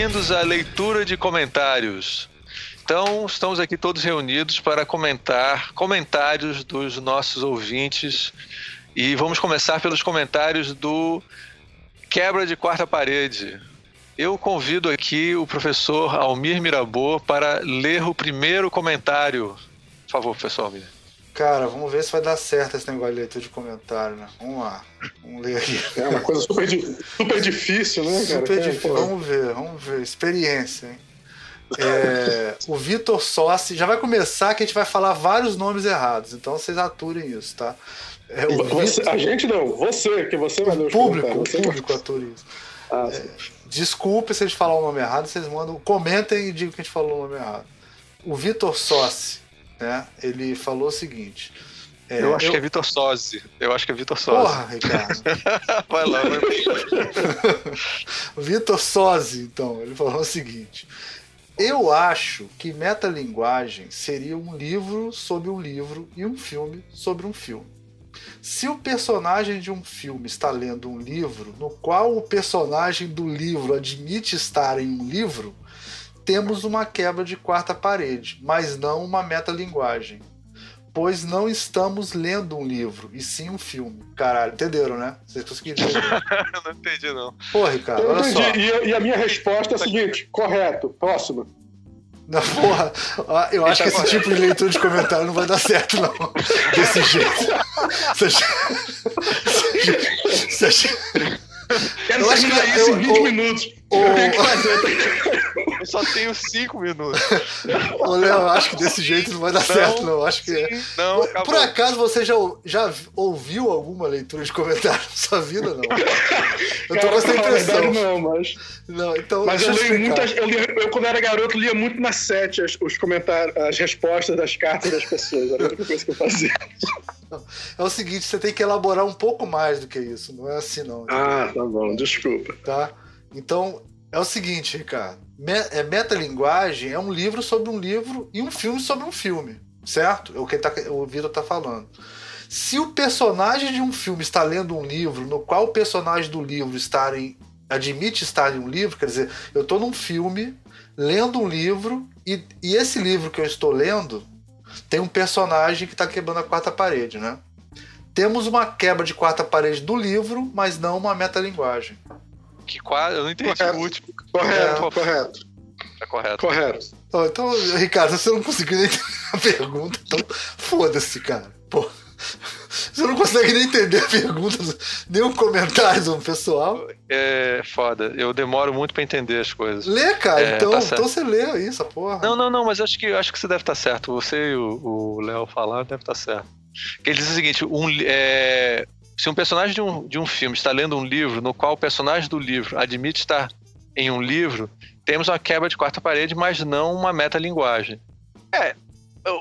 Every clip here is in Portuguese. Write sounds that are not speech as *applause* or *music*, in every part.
bem-vindos à leitura de comentários. Então, estamos aqui todos reunidos para comentar comentários dos nossos ouvintes. E vamos começar pelos comentários do Quebra de Quarta Parede. Eu convido aqui o professor Almir Mirabô para ler o primeiro comentário. Por favor, professor Almir. Cara, vamos ver se vai dar certo esse negócio de leitura de comentário, né? Vamos lá. Vamos ler aqui. É uma coisa super, super difícil, né, cara? Super difícil. Vamos ver, vamos ver. Experiência, hein? É, o Vitor Sossi já vai começar que a gente vai falar vários nomes errados, então vocês aturem isso, tá? É, você, a gente não, você, que você vai O público, o público ature isso. Ah, é, desculpe se a gente falar o nome errado, vocês mandam, comentem e digam que a gente falou o nome errado. O Vitor Sossi, né? Ele falou o seguinte. É, eu acho eu... que é Vitor Sozzi. Eu acho que é Vitor Sozzi. Porra, Ricardo. *laughs* vai lá, vai. *laughs* Vitor Sozzi, então, ele falou o seguinte: eu acho que metalinguagem seria um livro sobre um livro e um filme sobre um filme. Se o personagem de um filme está lendo um livro no qual o personagem do livro admite estar em um livro, temos uma quebra de quarta parede, mas não uma metalinguagem. Pois não estamos lendo um livro, e sim um filme. Caralho, entenderam, né? Vocês conseguiram entender? *laughs* não entendi, não. Pô, Ricardo, Eu olha entendi. só. E, e a minha resposta é a seguinte: correto, próximo. Na porra, eu acho que esse tipo de leitura de comentário não vai dar certo, não. Desse jeito. Você, *laughs* você, Quero eu acho que isso eu, em 20 eu, minutos. Eu só tenho 5 minutos. *laughs* Ô, Léo, acho que desse jeito não vai dar não, certo, não. Acho que. Sim, não, acabou. Por acaso você já, já ouviu alguma leitura de comentário na sua vida, não? Eu tô com essa impressão. Não, mas. Não, então, mas eu leio muitas. Eu, lia, eu, quando era garoto, lia muito na sete as, os comentários, as respostas das cartas das pessoas. Era a única coisa que eu fazia. É o seguinte, você tem que elaborar um pouco mais do que isso. Não é assim, não. Ah, tá bom, desculpa. Tá? Então, é o seguinte, Ricardo. É, metalinguagem é um livro sobre um livro e um filme sobre um filme. Certo? É o que tá, o Vitor está falando. Se o personagem de um filme está lendo um livro no qual o personagem do livro está em, admite estar em um livro, quer dizer, eu estou num filme lendo um livro e, e esse livro que eu estou lendo tem um personagem que está quebrando a quarta parede, né? Temos uma quebra de quarta parede do livro, mas não uma metalinguagem. Que quase, eu não entendi correto. o último. Correto, é, correto. É correto. Correto. então, Ricardo, você não conseguiu nem *laughs* entender a pergunta, então foda-se, cara. Pô. Você não consegue nem entender a pergunta, nem um comentário do pessoal. É foda. Eu demoro muito para entender as coisas. Lê, cara. É, então, tá então você lê isso, porra. Não, não, não, mas acho que, acho que você deve estar tá certo. Você e o Léo falaram, deve estar tá certo. ele diz o seguinte: um, é, se um personagem de um, de um filme está lendo um livro no qual o personagem do livro admite estar em um livro, temos uma quebra de quarta parede, mas não uma metalinguagem. É,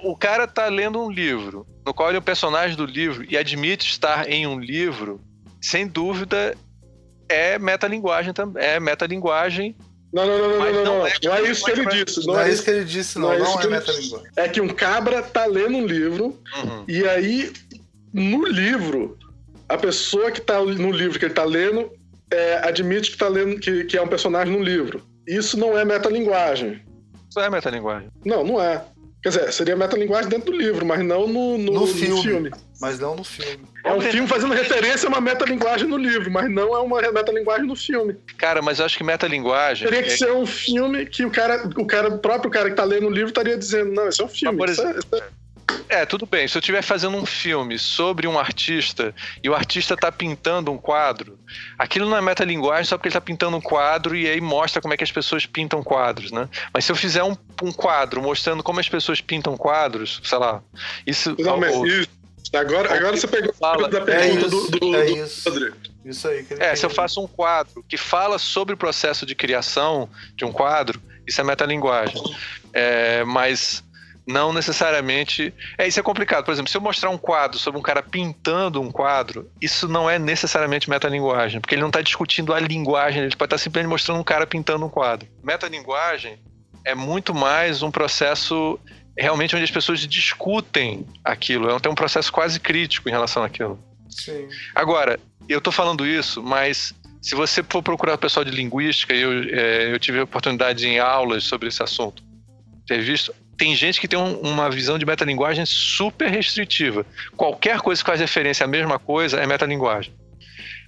o cara está lendo um livro no qual ele é o personagem do livro e admite estar em um livro, sem dúvida é metalinguagem também, é metalinguagem. Não, não, não, não, não, não, não, é, não é isso que ele disse. Não, é isso que ele disse, não, não, é, não é metalinguagem. É que um cabra tá lendo um livro uhum. e aí no livro a pessoa que tá no livro que ele tá lendo é, admite que tá lendo que, que é um personagem no livro. Isso não é metalinguagem. Isso é metalinguagem. Não, não é. Quer dizer, seria metalinguagem dentro do livro, mas não no, no, no, filme, no filme. Mas não no filme. É um filme fazendo referência a uma metalinguagem no livro, mas não é uma metalinguagem no filme. Cara, mas eu acho que metalinguagem. Teria que é... ser um filme que o cara, o cara, o próprio cara que tá lendo o livro estaria dizendo, não, isso é um filme. Mas, por exemplo, isso é, isso é... É, tudo bem. Se eu estiver fazendo um filme sobre um artista e o artista está pintando um quadro, aquilo não é metalinguagem só porque ele está pintando um quadro e aí mostra como é que as pessoas pintam quadros, né? Mas se eu fizer um, um quadro mostrando como as pessoas pintam quadros, sei lá, isso. Não, mas isso. Agora, agora você pegou fala, da pergunta é isso, do, do, é do isso. Rodrigo. Isso aí. Que é, se eu faço um quadro que fala sobre o processo de criação de um quadro, isso é metalinguagem. É, mas não necessariamente. É, isso é complicado. Por exemplo, se eu mostrar um quadro sobre um cara pintando um quadro, isso não é necessariamente metalinguagem, porque ele não está discutindo a linguagem, ele pode estar tá simplesmente mostrando um cara pintando um quadro. Metalinguagem é muito mais um processo realmente onde as pessoas discutem aquilo, é um processo quase crítico em relação àquilo. Sim. Agora, eu estou falando isso, mas se você for procurar o pessoal de linguística, eu, é, eu tive a oportunidade em aulas sobre esse assunto, ter visto, tem gente que tem um, uma visão de metalinguagem super restritiva. Qualquer coisa que faz referência à mesma coisa é metalinguagem.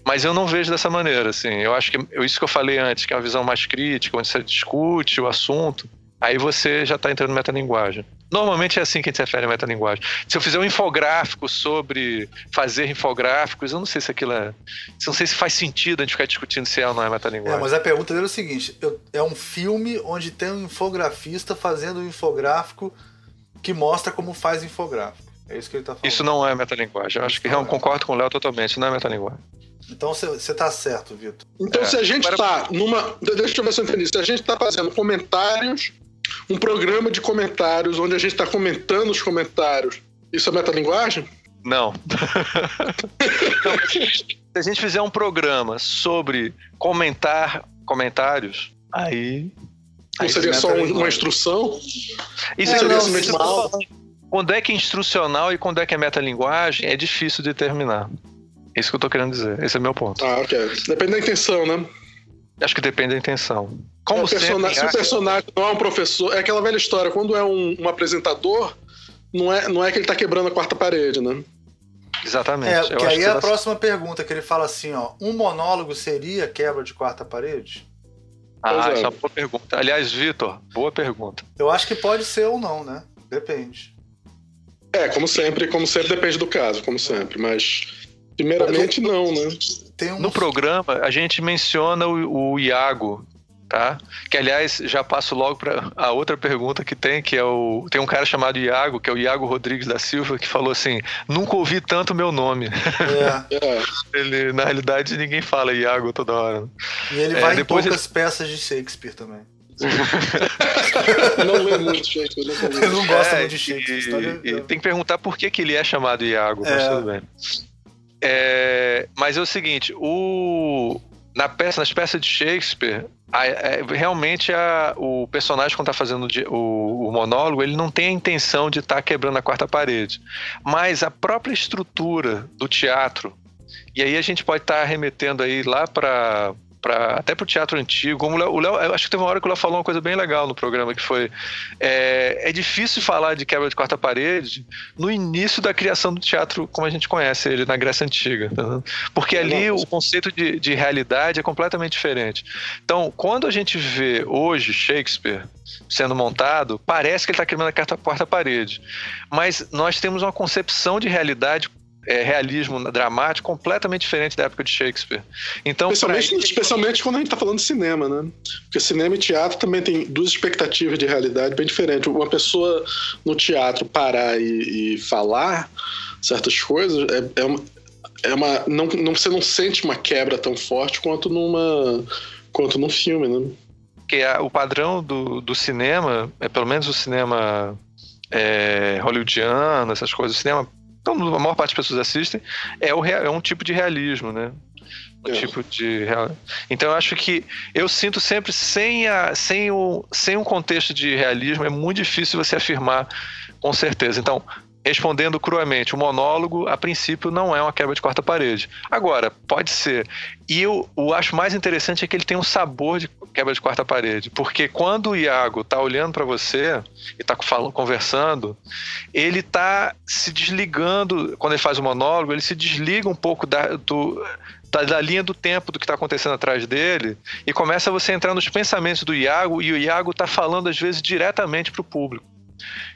Mas eu não vejo dessa maneira, assim. Eu acho que isso que eu falei antes, que é uma visão mais crítica, onde você discute o assunto, aí você já está entrando em metalinguagem. Normalmente é assim que a gente se refere à metalinguagem. Se eu fizer um infográfico sobre fazer infográficos, eu não sei se aquilo é. Não sei se faz sentido a gente ficar discutindo se é ou não é metalinguagem. É, mas a pergunta dele é o seguinte: eu, é um filme onde tem um infografista fazendo um infográfico que mostra como faz infográfico. É isso que ele está falando. Isso não é metalinguagem. Eu acho que eu concordo com o Léo totalmente, não é metalinguagem. Então você tá certo, Vitor. Então, é. se a gente está numa. Deixa eu ver se eu entendi. Se a gente está fazendo comentários um programa de comentários onde a gente está comentando os comentários. Isso é metalinguagem? Não. *laughs* Se a gente fizer um programa sobre comentar comentários, aí. Não seria só uma instrução? Isso é, seria não? Quando é que é instrucional e quando é que é metalinguagem é difícil de determinar. É isso que eu estou querendo dizer. Esse é o meu ponto. Ah, ok. Depende da intenção, né? Acho que depende da intenção. Como é, personagem, se o personagem não é um professor, é aquela velha história, quando é um, um apresentador, não é, não é que ele está quebrando a quarta parede, né? Exatamente. É, que aí é a próxima pergunta, que ele fala assim, ó, um monólogo seria quebra de quarta parede? Ah, essa é uma boa pergunta. Aliás, Vitor, boa pergunta. Eu acho que pode ser ou não, né? Depende. É, como sempre, como sempre depende do caso, como sempre, mas primeiramente não, né? Um... No programa, a gente menciona o, o Iago, tá? Que aliás já passo logo para a outra pergunta que tem, que é o tem um cara chamado Iago, que é o Iago Rodrigues da Silva, que falou assim: "Nunca ouvi tanto meu nome". É. é. ele na realidade ninguém fala Iago toda hora. E ele é, vai em poucas ele... peças de Shakespeare também. não lê muito Shakespeare. Não, não gosta é, muito de Shakespeare. E, e, tem que perguntar por que, que ele é chamado Iago, mas é. tudo bem. É, mas é o seguinte, o, na peça, nas peças de Shakespeare, a, é, realmente a, o personagem quando está fazendo o, o, monólogo, ele não tem a intenção de estar tá quebrando a quarta parede. Mas a própria estrutura do teatro, e aí a gente pode estar tá remetendo aí lá para para até para o teatro antigo. Como o Léo, acho que teve uma hora que o Léo falou uma coisa bem legal no programa, que foi é, é, difícil falar de quebra de quarta parede no início da criação do teatro como a gente conhece ele na Grécia Antiga. Tá? Porque ali o conceito de, de realidade é completamente diferente. Então, quando a gente vê hoje Shakespeare sendo montado, parece que ele está quebrando a quarta parede. Mas nós temos uma concepção de realidade é, realismo dramático completamente diferente da época de Shakespeare. Então, especialmente, ele... especialmente quando a gente está falando de cinema, né? Porque cinema e teatro também tem duas expectativas de realidade bem diferentes. Uma pessoa no teatro parar e, e falar certas coisas é, é uma, é uma não, não, você não sente uma quebra tão forte quanto numa quanto num filme, né? Que o padrão do, do cinema, é pelo menos o cinema é, hollywoodiano, essas coisas, o cinema então a maior parte das pessoas assistem, é, o, é um tipo de realismo, né? Um é. tipo de real... Então eu acho que eu sinto sempre sem, a, sem, o, sem um contexto de realismo é muito difícil você afirmar com certeza. Então, respondendo cruamente, o monólogo, a princípio, não é uma quebra de quarta parede. Agora, pode ser. E eu, eu acho mais interessante é que ele tem um sabor de quebra de quarta parede. Porque quando o Iago tá olhando para você e tá falando, conversando, ele tá se desligando, quando ele faz o monólogo, ele se desliga um pouco da, do, da, linha do tempo do que está acontecendo atrás dele e começa você entrar nos pensamentos do Iago e o Iago tá falando às vezes diretamente para o público.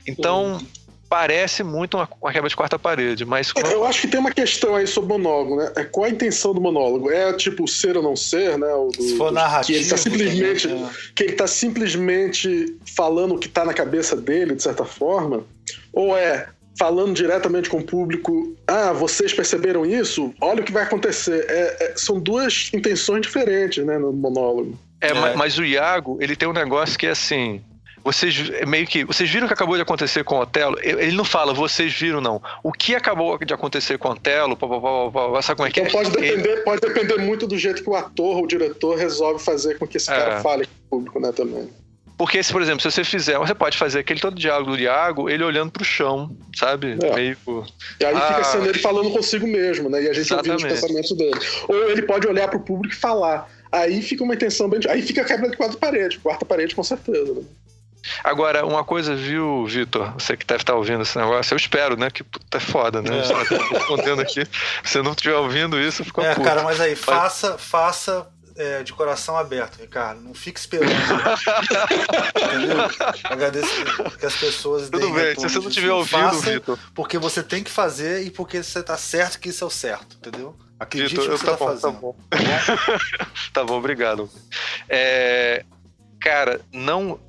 Então, Sim parece muito uma, uma quebra de quarta parede, mas... Como... Eu acho que tem uma questão aí sobre o monólogo, né? É, qual a intenção do monólogo? É tipo ser ou não ser, né? O do, Se for narrativo... Que ele tá simplesmente, também, né? que ele tá simplesmente falando o que tá na cabeça dele, de certa forma? Ou é falando diretamente com o público, ah, vocês perceberam isso? Olha o que vai acontecer. É, é, são duas intenções diferentes, né, no monólogo. É, é. Mas, mas o Iago, ele tem um negócio que é assim vocês meio que. Vocês viram o que acabou de acontecer com o Otelo? Ele não fala, vocês viram, não. O que acabou de acontecer com o Otelo? Pá, pá, pá, sabe como é que então é? Pode depender, Ele... pode depender muito do jeito que o ator ou o diretor resolve fazer com que esse cara é. fale com o público, né, também. Porque, se, por exemplo, se você fizer, você pode fazer aquele todo diálogo do Iago, ele olhando pro chão, sabe? É. Meio. E aí Ah, fica sendo ele falando consigo mesmo, né? E a gente ouvindo os Exatamente. pensamentos dele. Ou ele pode olhar pro público e falar. Aí fica uma intenção bem. Aí fica a quebra de quatro paredes, quarta parede, com certeza. Né? Agora, uma coisa, viu, Vitor? Você que deve estar ouvindo esse negócio, eu espero, né? Que puta é foda, né? É. Você tá respondendo aqui. Se você não estiver ouvindo isso, fica É, puto. cara, mas aí, faça, faça é, de coração aberto, Ricardo. Não fique esperando. *laughs* entendeu? Agradeço que as pessoas Tudo bem, se você não estiver ouvindo, Vitor. porque você tem que fazer e porque você tá certo que isso é o certo, entendeu? Acredite Vitor, que tá você tá bom, tá fazendo. bom. *laughs* Tá bom, obrigado. É, cara, não,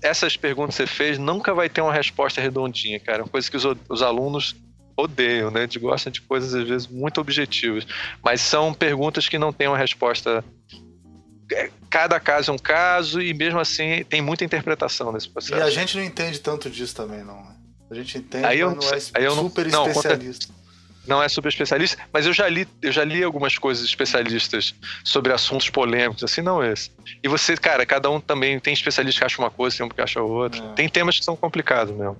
essas perguntas que você fez nunca vai ter uma resposta redondinha, cara. É uma coisa que os, os alunos odeiam, né? Eles gostam de coisas às vezes muito objetivas, mas são perguntas que não têm uma resposta. é, Cada caso é um caso e mesmo assim tem muita interpretação nesse E processo. a gente não entende tanto disso também, não. né? A gente entende, Aí eu mas não é aí eu super não, especialista. não é super especialista, mas eu já li, eu já li algumas coisas especialistas sobre assuntos polêmicos, assim, não esse. E você, cara, cada um também tem especialista que acha uma coisa, tem um que acha outra. É. Tem temas que são complicados mesmo.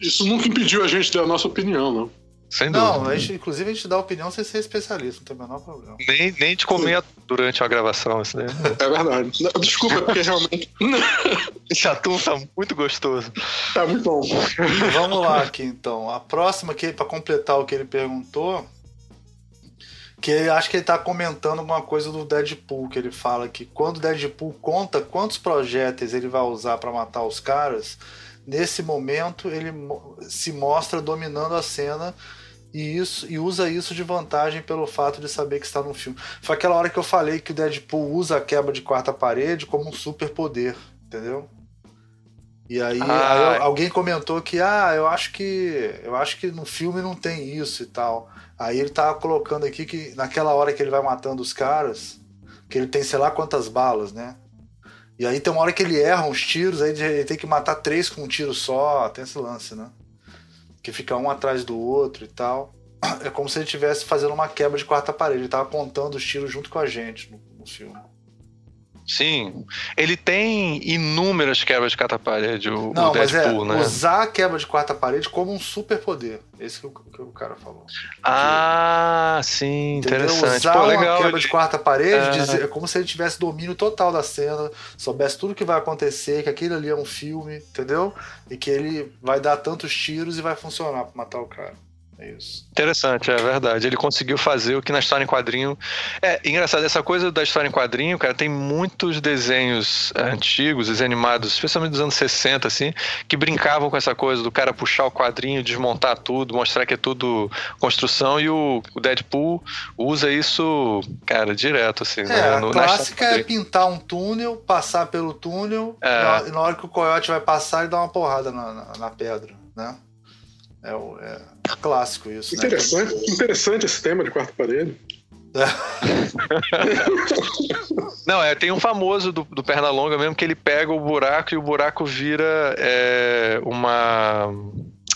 Isso nunca impediu a gente de dar a nossa opinião, não. Sem Não, dúvida. a gente, inclusive a gente dá opinião sem ser especialista, não tem o menor problema. Nem, nem de comer durante a gravação, isso daí. É *laughs* verdade. Não, Desculpa, é porque realmente *laughs* Esse atum tá muito gostoso. tá muito bom. Vamos lá aqui então. A próxima aqui, para completar o que ele perguntou, que ele- acho que ele tá comentando alguma coisa do Deadpool, que ele fala que quando o Deadpool conta quantos projéteis ele vai usar para matar os caras, nesse momento ele se mostra dominando a cena e, isso, e usa isso de vantagem pelo fato de saber que está no filme. Foi aquela hora que eu falei que o Deadpool usa a quebra de quarta parede como um superpoder, entendeu? E aí, Ah. aí alguém comentou que ah, eu acho que eu acho que no filme não tem isso e tal. Aí ele tava colocando aqui que naquela hora que ele vai matando os caras, que ele tem sei lá quantas balas, né? E aí tem uma hora que ele erra uns tiros, aí ele tem que matar três com um tiro só, tem esse lance, né? Que fica um atrás do outro e tal. É como se ele estivesse fazendo uma quebra de quarta parede. Ele tava contando os tiros junto com a gente no, no filme. Sim. Ele tem inúmeras quebras de cataparede, o, Não, o mas é Deadpool, né? usar a quebra de quarta parede como um superpoder. Esse que o, que o cara falou. Ah, sim, Entendeu? interessante. Usar Pô, legal. quebra de quarta parede, É. dizer- é como se ele tivesse domínio total da cena, soubesse tudo que vai acontecer, que aquele ali é um filme, entendeu? E que ele vai dar tantos tiros e vai funcionar pra matar o cara. É isso. Interessante, é verdade. Ele conseguiu fazer o que na história em quadrinho. É engraçado, essa coisa da história em quadrinho, cara, tem muitos desenhos é, antigos, desenhos animados, especialmente dos anos 60, assim, que brincavam com essa coisa do cara puxar o quadrinho, desmontar tudo, mostrar que é tudo construção, e o, o Deadpool usa isso, cara, direto, assim. É, né, a no- na clássica é pintar um túnel, passar pelo túnel, É. e, na, na hora que o coiote vai passar, ele dá uma porrada na, na, na pedra, né? É, o- é clássico isso, né? Interessante, interessante esse tema de quarta parede. *laughs* Não, é, tem um famoso do, do Pernalonga mesmo que ele pega o buraco e o buraco vira é, uma.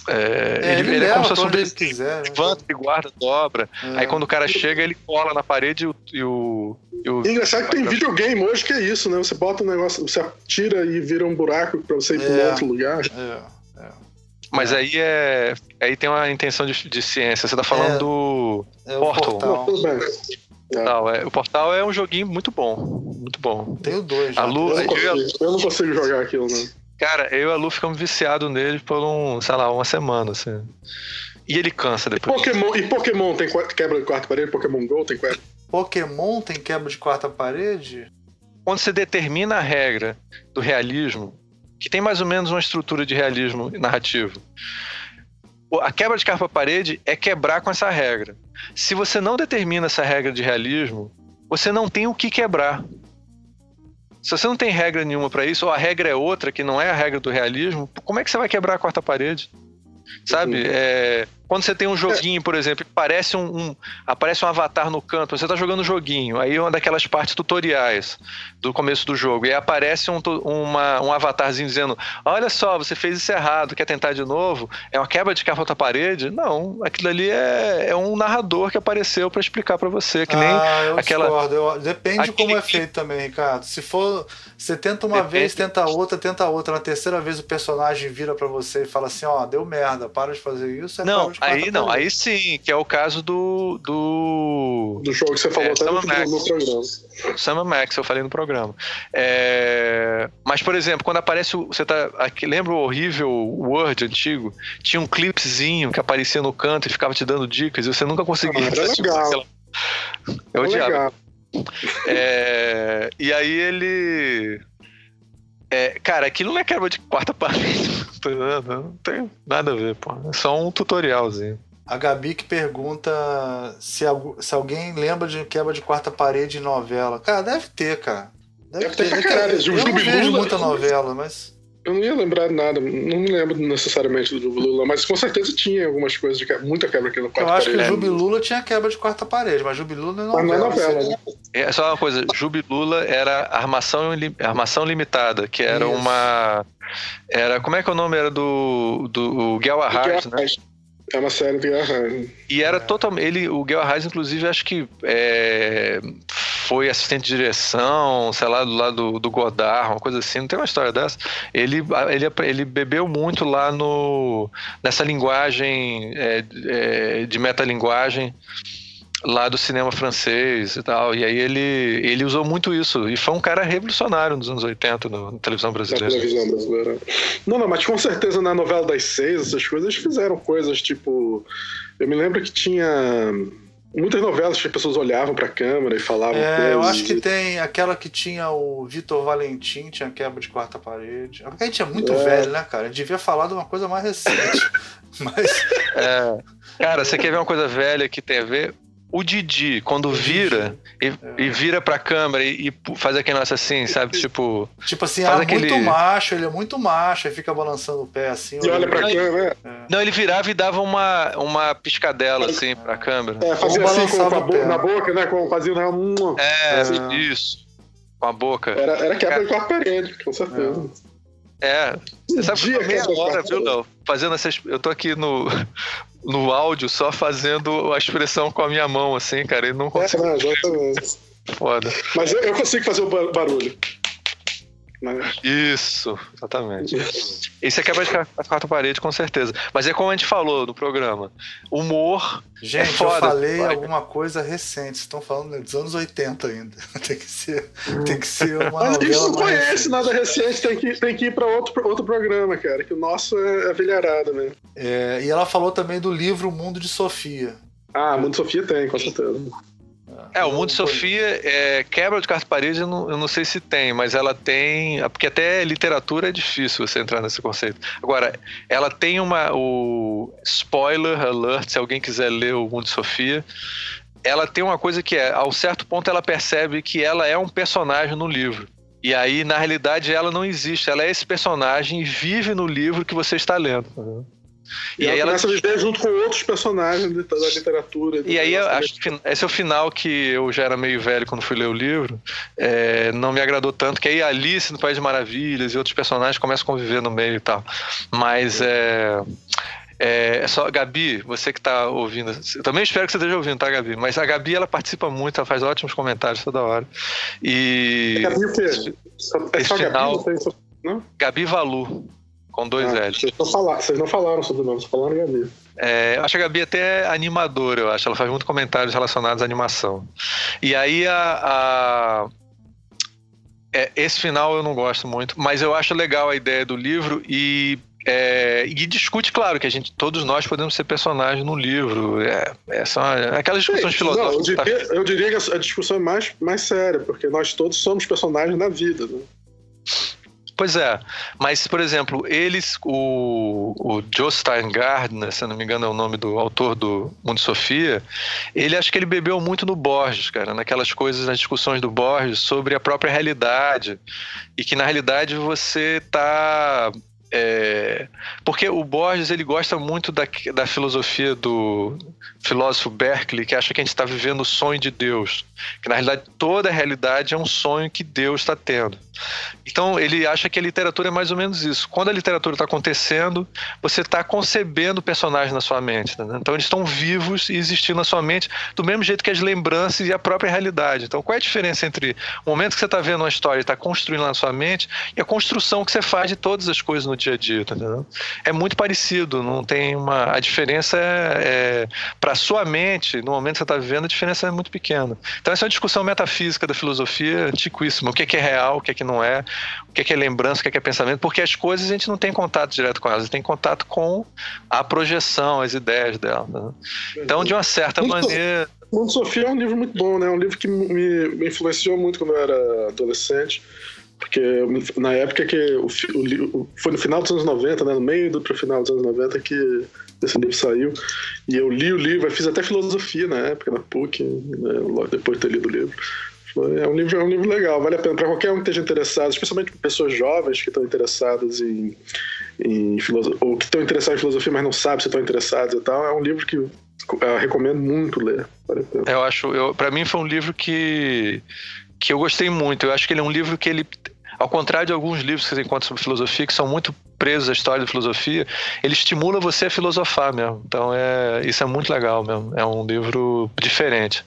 É, É, ele, ele é como se fosse um pra ele quiser, né? Levanta e guarda, dobra. É. Aí quando o cara chega, ele cola na parede e o. E o, o- engraçado que tem videogame hoje que é isso, né? Você bota um negócio, você tira e vira um buraco pra você ir pra um É. outro lugar. É. Mas aí é. Aí tem uma intenção de, de ciência. Você tá falando É. do. É o Portal. portal. Tudo bem. Portal. É, o Portal é um joguinho muito bom. Muito bom. Tem o dois. A Lu- Eu não, Eu consigo, eu não consigo jogar aquilo, não. Cara, eu e a Lu ficamos viciados nele por um, sei lá, uma semana, assim. E ele cansa depois. Pokémon, e Pokémon tem quebra de quarta parede? Pokémon GO tem quebra? Pokémon tem quebra de quarta parede? quando você determina a regra do realismo, que tem mais ou menos uma estrutura de realismo narrativo, a quebra de capa parede é quebrar com essa regra. Se você não determina essa regra de realismo, você não tem o que quebrar. Se você não tem regra nenhuma para isso, ou a regra é outra, que não é a regra do realismo, como é que você vai quebrar a quarta parede? Sabe? Uhum. É, quando você tem um joguinho, por exemplo, parece um, um, aparece um avatar no canto, você tá jogando um joguinho, aí é uma daquelas partes tutoriais do começo do jogo, e aí aparece um, uma, um avatarzinho dizendo: Olha só, você fez isso errado, quer tentar de novo? É uma quebra de carro outra parede? Não, aquilo ali é, é um narrador que apareceu para explicar para você, que nem ah, eu aquela. Discordo. Eu, depende Aquele... como é feito também, Ricardo. Se for. Você tenta uma depende. vez, tenta outra, tenta outra. Na terceira vez o personagem vira para você e fala assim: Ó, oh, deu merda, para de fazer isso. É não, aí não, aí sim, que é o caso do. Do, do jogo que você falou é, até no, no, programa. Sama Max, eu falei no programa. É, mas, por exemplo, quando aparece. Você tá. Aqui, lembra o horrível Word antigo? Tinha um clipezinho que aparecia no canto e ficava te dando dicas e você nunca conseguia. Ah, *laughs* legal. Eu odiava. É, e aí ele. É, cara, aquilo não é quebra de quarta parede. *laughs* Não tem nada a ver, pô. É só um tutorialzinho. A Gabi que pergunta se, se alguém lembra de quebra de quarta parede em novela. Cara, deve ter, cara. Deve, deve ter, ter cara. Eu, eu não vejo muita novela, mas. Eu não ia lembrar nada, não me lembro necessariamente do Jubilula, mas com certeza tinha algumas coisas de muita quebra aqui no quarta Eu acho parede. que o Jubilula tinha quebra de quarta parede, mas Jubilula não é novela. Mas não é novela, né? É só uma coisa, Jubilula era armação, armação limitada, que era Isso. uma. Era. Como é que é o nome era do. do Galahad, né? É uma série do Gerhard. E era totalmente. Ele, o Gerhard, inclusive, acho que é, foi assistente de direção, sei lá, do lado do, Godard, uma coisa assim. Não tem uma história dessa. Ele, ele, ele bebeu muito lá no, nessa linguagem é, é, de metalinguagem lá do cinema francês e tal. E aí ele, ele usou muito isso. E foi um cara revolucionário nos anos 80 no, na televisão brasileira. Na televisão brasileira. Não, não, mas com certeza na novela das seis, essas coisas, eles fizeram coisas tipo. Eu me lembro que tinha. Muitas novelas que as pessoas olhavam pra câmera e falavam. É, coisas. eu acho que tem aquela que tinha o Vitor Valentim, tinha quebra de quarta parede. Porque a gente é muito é. velho, né, cara? A gente devia falar de uma coisa mais recente. *laughs* Mas. É. Cara, você quer ver uma coisa velha que tem a ver? O Didi, quando vira e, é. e, vira pra câmera e, e, faz aquele negócio assim, sabe? Tipo. Tipo assim, ah, aquele... muito macho, ele é muito macho, aí fica balançando o pé assim. E olha pra câmera. É. Não, ele virava e dava uma, uma piscadela assim pra câmera. É, fazia assim com, com bo na boca, né? Com, fazia um. É, é, isso. Com a boca. Era, era quebra de quarta parede, com certeza. É. Você sabe que meia hora, viu, Léo? Fazendo essas. Eu tô aqui no, no áudio só fazendo a expressão com a minha mão, assim, cara. Ele não consegue. É, não, exatamente. Foda. Mas eu, eu consigo fazer o barulho. Isso, exatamente. Isso é quebra de quarta parede, com certeza. Mas é como a gente falou no programa: humor. É gente, é foda, eu falei vai. alguma coisa recente. Estão falando dos anos 80 ainda. *laughs* Tem que ser, tem que ser uma. Mas a gente não conhece recente. nada recente, tem que, tem que ir para outro, outro programa, cara. Que o nosso é, é velharada mesmo. É, e ela falou também do livro Mundo de Sofia. Ah, Mundo de Sofia tem, com certeza. É, o Mundo Sofia é, quebra de quarta parede, eu não, eu não sei se tem, mas ela tem. Porque até literatura é difícil você entrar nesse conceito. Agora, ela tem uma. O spoiler alert, se alguém quiser ler o Mundo Sofia, ela tem uma coisa que é, ao certo ponto, ela percebe que ela é um personagem no livro. E aí, na realidade, ela não existe. Ela é esse personagem e vive no livro que você está lendo. E, e aí ela começa a viver junto com outros personagens da literatura. E aí acho que esse é o final que eu já era meio velho quando fui ler o livro. É, não me agradou tanto, que aí Alice no País de Maravilhas e outros personagens começam a conviver no meio e tal. Mas é. É, é só, Gabi, você que está ouvindo, eu também espero que você esteja ouvindo, tá, Gabi? Mas a Gabi, ela participa muito, ela faz ótimos comentários toda hora. E. Gabi o quê? É só final, Gabi? Não? Gabi Valu. Com dois ah, L's. Vocês não, falaram, vocês não falaram sobre o nome, vocês falaram Gabi. É, acho a Gabi até animadora, eu acho. Ela faz muitos comentários relacionados à animação. E aí a. a é, esse final eu não gosto muito, mas eu acho legal a ideia do livro e é, e discute, claro, que a gente, todos nós podemos ser personagens no livro. É, é são aquelas discussões Sim, filosóficas. Não, eu, diria, eu, diria, que a discussão é mais, mais séria, porque nós todos somos personagens na vida. Né? Pois é, mas, por exemplo, eles, o, o Joe Steingardner, se não me engano é o nome do autor do Mundo Sofia, ele acho que ele bebeu muito no Borges, cara, naquelas coisas, nas discussões do Borges sobre a própria realidade, e que na realidade você tá é, porque o Borges ele gosta muito da, da filosofia do filósofo Berkeley, que acha que a gente está vivendo o sonho de Deus, que na realidade toda a realidade é um sonho que Deus está tendo. Então ele acha que a literatura é mais ou menos isso. Quando a literatura está acontecendo, você está concebendo personagens na sua mente. Né? Então eles estão vivos e existindo na sua mente do mesmo jeito que as lembranças e a própria realidade. Então qual é a diferença entre o momento que você está vendo uma história e está construindo na sua mente e a construção que você faz de todas as coisas no dia a dia? Tá é muito parecido. Não tem uma a diferença é, é para sua mente no momento que você está vivendo a diferença é muito pequena. Então essa é uma discussão metafísica da filosofia antiquíssima. O que é, real, o que é que não é, o que é, lembrança, o que é, pensamento, porque as coisas a gente não tem contato direto com elas, a gente tem contato com a projeção, as ideias dela. Né? Então, de uma certa maneira. Mundo Sofia é um livro muito bom, né? É um livro que me, me influenciou muito quando eu era adolescente. Porque na época que o, o, foi no final dos anos 90, né, no meio do pro final dos anos 90 que livro saiu. E eu li o livro, eu fiz até filosofia na época, na PUC, né, logo depois de ter lido o livro. É um livro, é um livro legal, vale a pena para qualquer um que esteja interessado, especialmente pessoas jovens que estão interessadas em, em filosofia, ou que estão interessadas em filosofia, mas não sabem se estão interessados e tal. É um livro que eu recomendo muito ler. Vale eu acho, eu, para mim foi um livro que que eu gostei muito. Eu acho que ele é um livro que ele ao contrário de alguns livros que você encontra sobre filosofia, que são muito presos à história da filosofia, ele estimula você a filosofar mesmo. Então, é, isso é muito legal mesmo. É um livro diferente.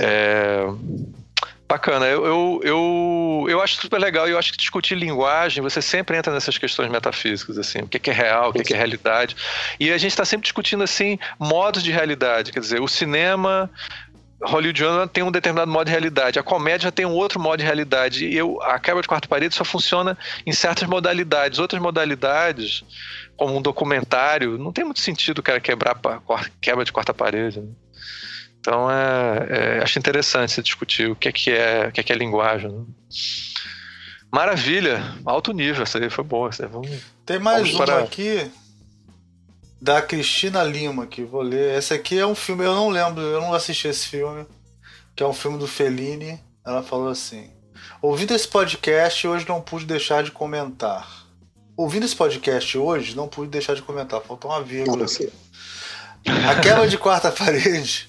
É, Bacana, eu, eu, eu, eu acho super legal eu acho que discutir linguagem, você sempre entra nessas questões metafísicas, assim, o que é real, o que é realidade. E a gente está sempre discutindo, assim, modos de realidade, quer dizer, o cinema hollywoodiano tem um determinado modo de realidade, a comédia tem um outro modo de realidade. E eu, a quebra de quarta parede só funciona em certas modalidades. Outras modalidades, como um documentário, não tem muito sentido o cara quebrar quebra de quarta parede. Né? Então, é, é, acho interessante se discutir o que é que é, o que é, que é linguagem. Né? Maravilha, alto nível, essa aí foi boa. Vamos, Tem mais uma para... aqui da Cristina Lima que vou ler. Esse aqui é um filme, eu não lembro, eu não assisti esse filme, que é um filme do Fellini. Ela falou assim: Ouvindo esse podcast, hoje não pude deixar de comentar. Ouvindo esse podcast hoje, não pude deixar de comentar. Faltou uma vírgula aqui. A quebra de quarta *laughs* parede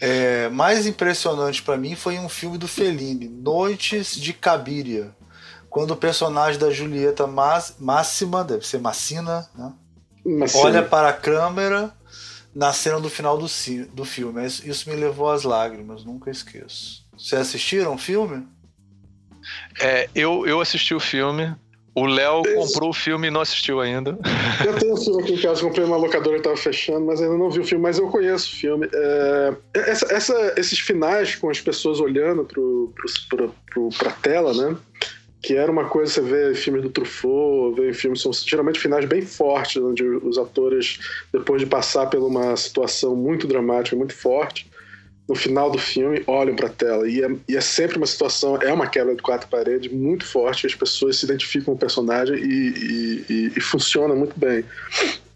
é, mais impressionante para mim foi um filme do Fellini, Noites de Cabiria, quando o personagem da Julieta Máxima, deve ser Massina, né? Olha para a câmera na cena do final do, do filme. Isso me levou às lágrimas, nunca esqueço. Vocês assistiram o filme? É, eu, eu assisti o filme, o Léo comprou o filme e não assistiu ainda. Eu tenho o filme aqui em casa, comprei uma locadora que estava fechando, mas ainda não vi o filme, mas eu conheço o filme. É, essa, essa, esses finais com as pessoas olhando para a tela, né? Que era uma coisa, você vê filmes do Truffaut, vê filmes, são geralmente finais bem fortes, onde os atores, depois de passar por uma situação muito dramática, muito forte, no final do filme olham para a tela e é, e é, sempre uma situação, é uma quebra de quatro paredes muito forte, as pessoas se identificam com o personagem e, e, e funciona muito bem.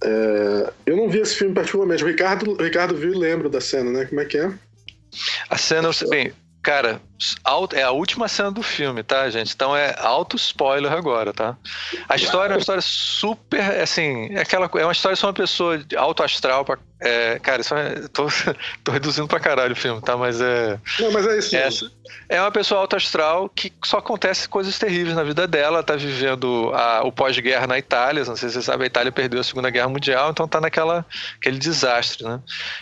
É, eu não vi esse filme particularmente, o Ricardo, o Ricardo viu e lembra da cena, né? Como é que é? A cena, bem, Cara, é a última cena do filme, tá, gente? Então é alto spoiler agora, tá? A história é uma história super, assim, é, aquela, é uma história de uma pessoa alto astral pra é, cara, isso é, tô, *laughs* tô reduzindo pra caralho o filme, tá? Mas é. Não, mas é isso. Essa, é uma pessoa alto astral que só acontece coisas terríveis na vida dela. Tá vivendo a, o pós-guerra na Itália. Não sei se você sabe, a Itália perdeu a Segunda Guerra Mundial, então tá naquela aquele desastre, né?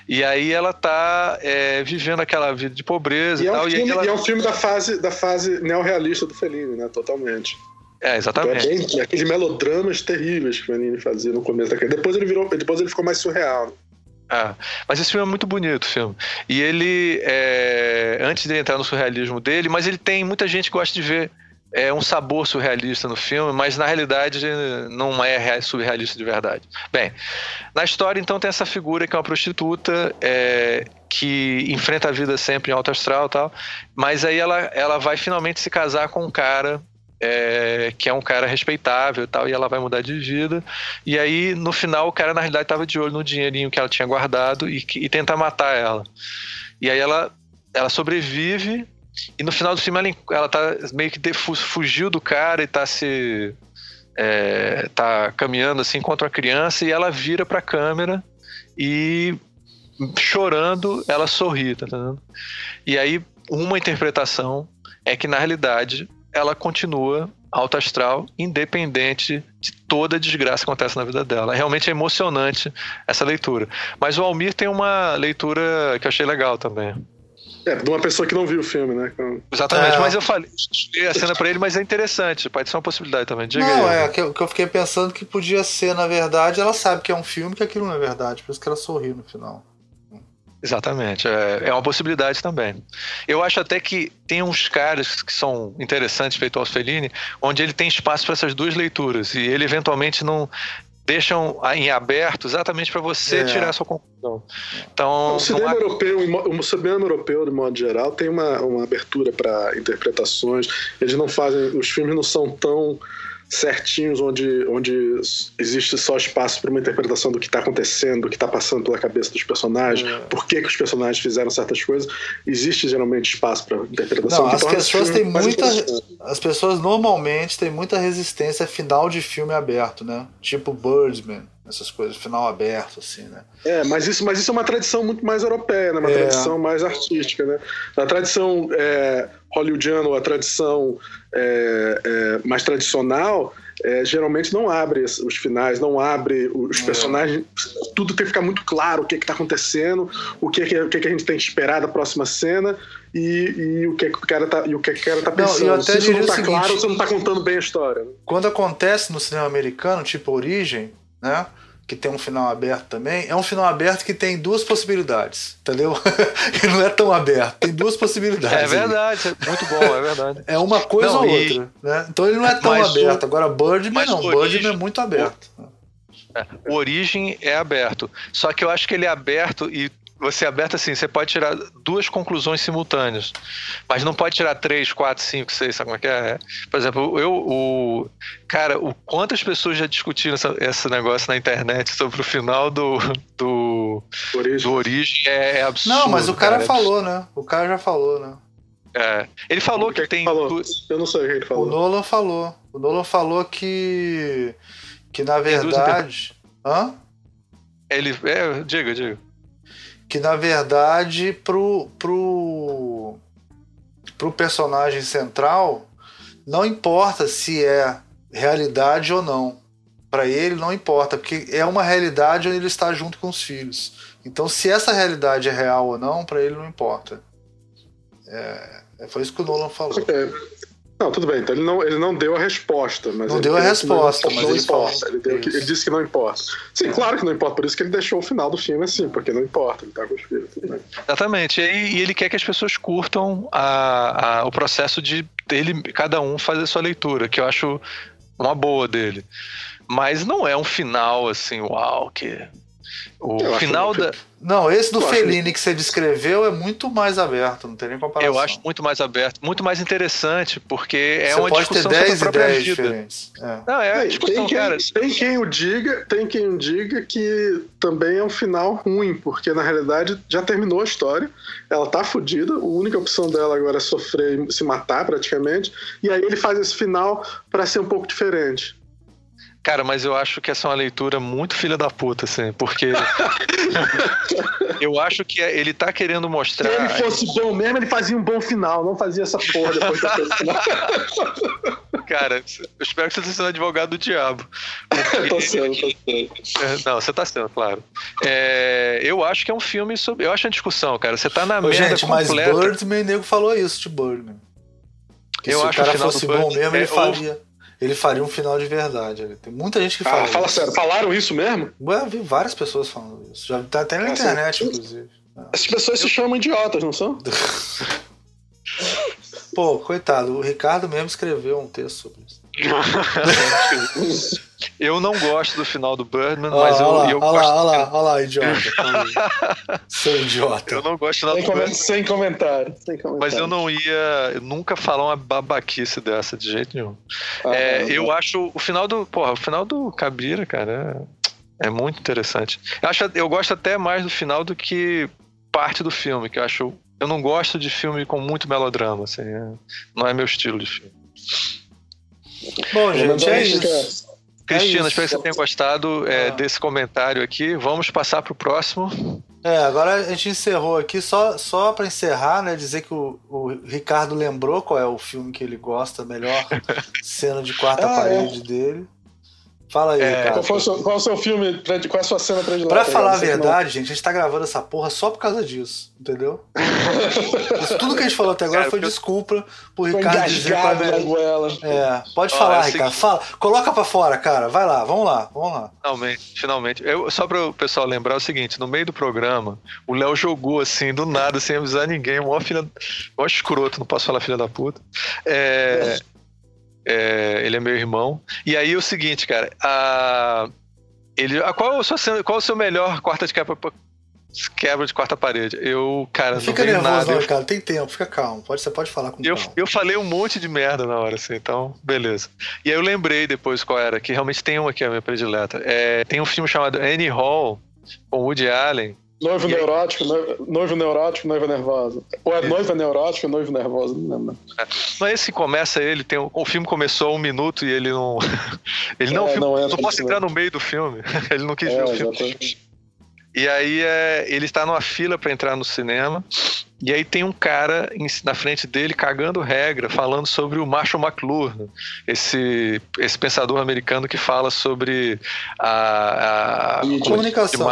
E aí ela tá é, vivendo aquela vida de pobreza e, e é um tal. Filme, e, ela... e é um filme da fase, da fase neorrealista do Fellini, né? Totalmente. É, exatamente. É bem, aqueles melodramas terríveis que o Fellini fazia no começo da carreira. Depois ele virou, depois ele ficou mais surreal. Ah, mas esse filme é muito bonito, filme. E ele, é, antes de entrar no surrealismo dele, mas ele tem muita gente que gosta de ver é, um sabor surrealista no filme, mas na realidade não é surrealista de verdade. Bem, na história então tem essa figura que é uma prostituta é, que enfrenta a vida sempre em alto astral e tal, mas aí ela, ela vai finalmente se casar com um cara é, que é um cara respeitável e tal, e ela vai mudar de vida. E aí, no final, o cara, na realidade, estava de olho no dinheirinho que ela tinha guardado e, e tenta matar ela. E aí ela, ela sobrevive, e no final do filme ela, ela tá meio que fugiu do cara e tá se é, tá caminhando assim contra uma criança e ela vira para a câmera e chorando ela sorri, tá entendendo? E aí uma interpretação é que na realidade ela continua alto astral, independente de toda a desgraça que acontece na vida dela. Realmente é emocionante essa leitura. Mas o Almir tem uma leitura que eu achei legal também. É, de uma pessoa que não viu o filme, né? Exatamente, é. mas eu falei a cena pra ele, mas é interessante, pode ser uma possibilidade também. Diga não, aí, é, que eu, que eu fiquei pensando que podia ser, na verdade, ela sabe que é um filme, que aquilo não é verdade, por isso que ela sorriu no final. Exatamente, é, é uma possibilidade também. Eu acho até que tem uns caras que são interessantes feito ao Fellini, onde ele tem espaço para essas duas leituras e ele eventualmente não deixam em aberto exatamente para você é. tirar a sua conclusão. Então, o cinema, há... europeu, o cinema europeu, de modo geral, tem uma, uma abertura para interpretações. Eles não fazem, os filmes não são tão certinhos onde, onde existe só espaço para uma interpretação do que está acontecendo, do que está passando pela cabeça dos personagens, é. por que, que os personagens fizeram certas coisas. Existe geralmente espaço para interpretação. Não, as pessoas têm muita, as pessoas normalmente têm muita resistência a final de filme aberto, né? Tipo Birdman essas coisas, final aberto, assim, né? É, mas isso, mas isso é uma tradição muito mais europeia, né? Uma é. tradição mais artística, né? A tradição é, hollywoodiana, a tradição é, é, mais tradicional, é, geralmente não abre os finais, não abre os é. personagens, tudo tem que ficar muito claro o que está acontecendo, o que, que, o que, que a gente tem que esperar da próxima cena e, e o que, o cara tá, e o que, o cara tá pensando. Não, Se isso não está claro, você não está contando bem a história. Né? Quando acontece no cinema americano, tipo Origem, né? que tem um final aberto também, é um final aberto que tem duas possibilidades, entendeu? que *laughs* não é tão aberto, tem duas possibilidades. É verdade, é muito bom, é verdade. É uma coisa não, ou e... outra, né? Então ele não é tão aberto. O... Agora Birdman não, origem... Birdman é muito aberto. O... É, o Origem é aberto. Só que eu acho que ele é aberto e você é aberto assim, você pode tirar duas conclusões simultâneas, mas não pode tirar três, quatro, cinco, seis, sabe como é que é? Por exemplo, eu, o. Cara, o quantas pessoas já discutiram essa, esse negócio na internet sobre o final do. do Origem, do origem é, é, absurdo. Não, mas o cara, cara é falou, né? O cara já falou, né? É. Ele falou que, que, tem. Falou? Eu não sei o que ele falou. O Nolan falou. O Nolan falou que. Que na verdade. Hã? Ele. É, diga, diga que na verdade pro, pro, pro personagem central não importa se é realidade ou não. Para ele não importa, porque é uma realidade onde ele está junto com os filhos. Então, se essa realidade é real ou não, para ele não importa. É, foi isso que o Nolan falou. É, não, tudo bem. Então ele não, ele não deu a resposta. Mas não deu a resposta, mas não ele importa. Ele, deu, ele, disse que não importa. Sim, é. claro que não importa. Por isso que ele deixou o final do filme assim, porque não importa. Ele tá com os filhos. Exatamente. E, e, ele quer que as pessoas curtam a, a, o processo de ele, cada um fazer a sua leitura, que eu acho uma boa dele. Mas não é um final assim, uau, que o eu final da. Não, esse do Fellini que você descreveu é muito mais aberto, não tem nem comparação. Eu acho muito mais aberto, muito mais interessante, porque é você uma pode discussão ter 10 ideias vida. diferentes. É. Não, é tem, discussão, tem quem, cara. Tem quem o diga, tem quem o diga que também é um final ruim, porque na realidade já terminou a história, ela tá fodida, a única opção dela agora é sofrer e se matar praticamente, e aí ele faz esse final para ser um pouco diferente. Cara, mas eu acho que essa é uma leitura muito filha da puta, assim, porque. *laughs* eu acho que ele tá querendo mostrar. Se ele fosse bom mesmo, ele fazia um bom final, não fazia essa porra depois da final. *laughs* Cara, eu espero que você esteja sendo advogado do diabo. *laughs* Porque... tô sendo, tô sendo. É, não, você tá sendo, claro. É, eu acho que é um filme sobre. Eu acho uma discussão, cara. Você tá na Ô, merda gente, completa. mas Birdman, nego falou isso de Birdman. Que eu se acho o cara fosse bom mesmo, ele é, faria ele faria um final de verdade. Tem muita gente que fala. Ah, fala isso. sério, falaram isso mesmo? Ué, vi várias pessoas falando isso. Já tá até na é, internet, inclusive. As pessoas se chamam idiotas, não são? *laughs* Pô, coitado, o Ricardo mesmo escreveu um texto sobre isso. *laughs* *laughs* eu não gosto do final do Birdman, mas eu, lá, eu olha gosto. Lá, olha lá, olha lá, idiota. *laughs* Seu idiota. Eu não gosto do final sem, sem comentário, sem comentário. Mas eu não ia nunca falar uma babaquice dessa de jeito nenhum. Ah, é, eu acho o final do. Porra, o final do Cabira, cara, é, é muito interessante. Eu, acho, eu gosto até mais do final do que parte do filme, que eu acho. Eu não gosto de filme com muito melodrama, assim, é, não é meu estilo de filme. Bom, gente, é isso. Cristina, é espero que você tenha gostado é, ah. desse comentário aqui. Vamos passar para o próximo. É, agora a gente encerrou aqui, só, só para encerrar, né? Dizer que o, o, Ricardo lembrou qual é o filme que ele gosta, melhor *laughs* cena de quarta ah, é. parede é. dele. Fala aí, é, Qual, o seu, qual o seu filme, qual é a sua cena predileta? Pra falar a verdade, não... gente, a gente tá gravando essa porra só por causa disso, entendeu? *laughs* Isso, tudo que a gente falou até agora Cara, foi desculpa pro Ricardo dizer pra na goela. É, pode oh, falar, é Ricardo. Fala, coloca pra fora, cara. Vai lá, vamos lá, vamos lá. Finalmente, finalmente. Eu, só para o pessoal lembrar o seguinte, no meio do programa, o Léo jogou assim, do nada, sem avisar ninguém, o maior filha. O maior escroto, não posso falar filha da puta. É. *laughs* É, ele é meu irmão. E aí o seguinte, cara, a, ele, a, qual, a sua, qual o seu melhor quarta de quebra, quebra de quarta parede? Eu, cara, não fica nervoso, nada. Não, cara, tem tempo, fica calmo. Pode, você pode falar com eu, calma. Eu falei um monte de merda na hora, assim, então, beleza. E aí eu lembrei depois qual era, que realmente tem um aqui, a minha predileta. É, tem um filme chamado Annie Hall, com Woody Allen, Noivo neurótico, noivo, noivo neurótico, noiva nervosa. Ou é noiva neurótica, noivo nervosa, não lembro. É. Mas esse começa ele, tem, o filme começou um minuto e ele não. *laughs* Ele não, é, filme, não, é, não posso entrar no meio do filme. *laughs* ele não quis é, ver o filme. Exatamente. E aí é, ele está numa fila para entrar no cinema. E aí tem um cara na frente dele cagando regra, falando sobre o Marshall McLuhan, esse, esse pensador americano que fala sobre a, a comunicação.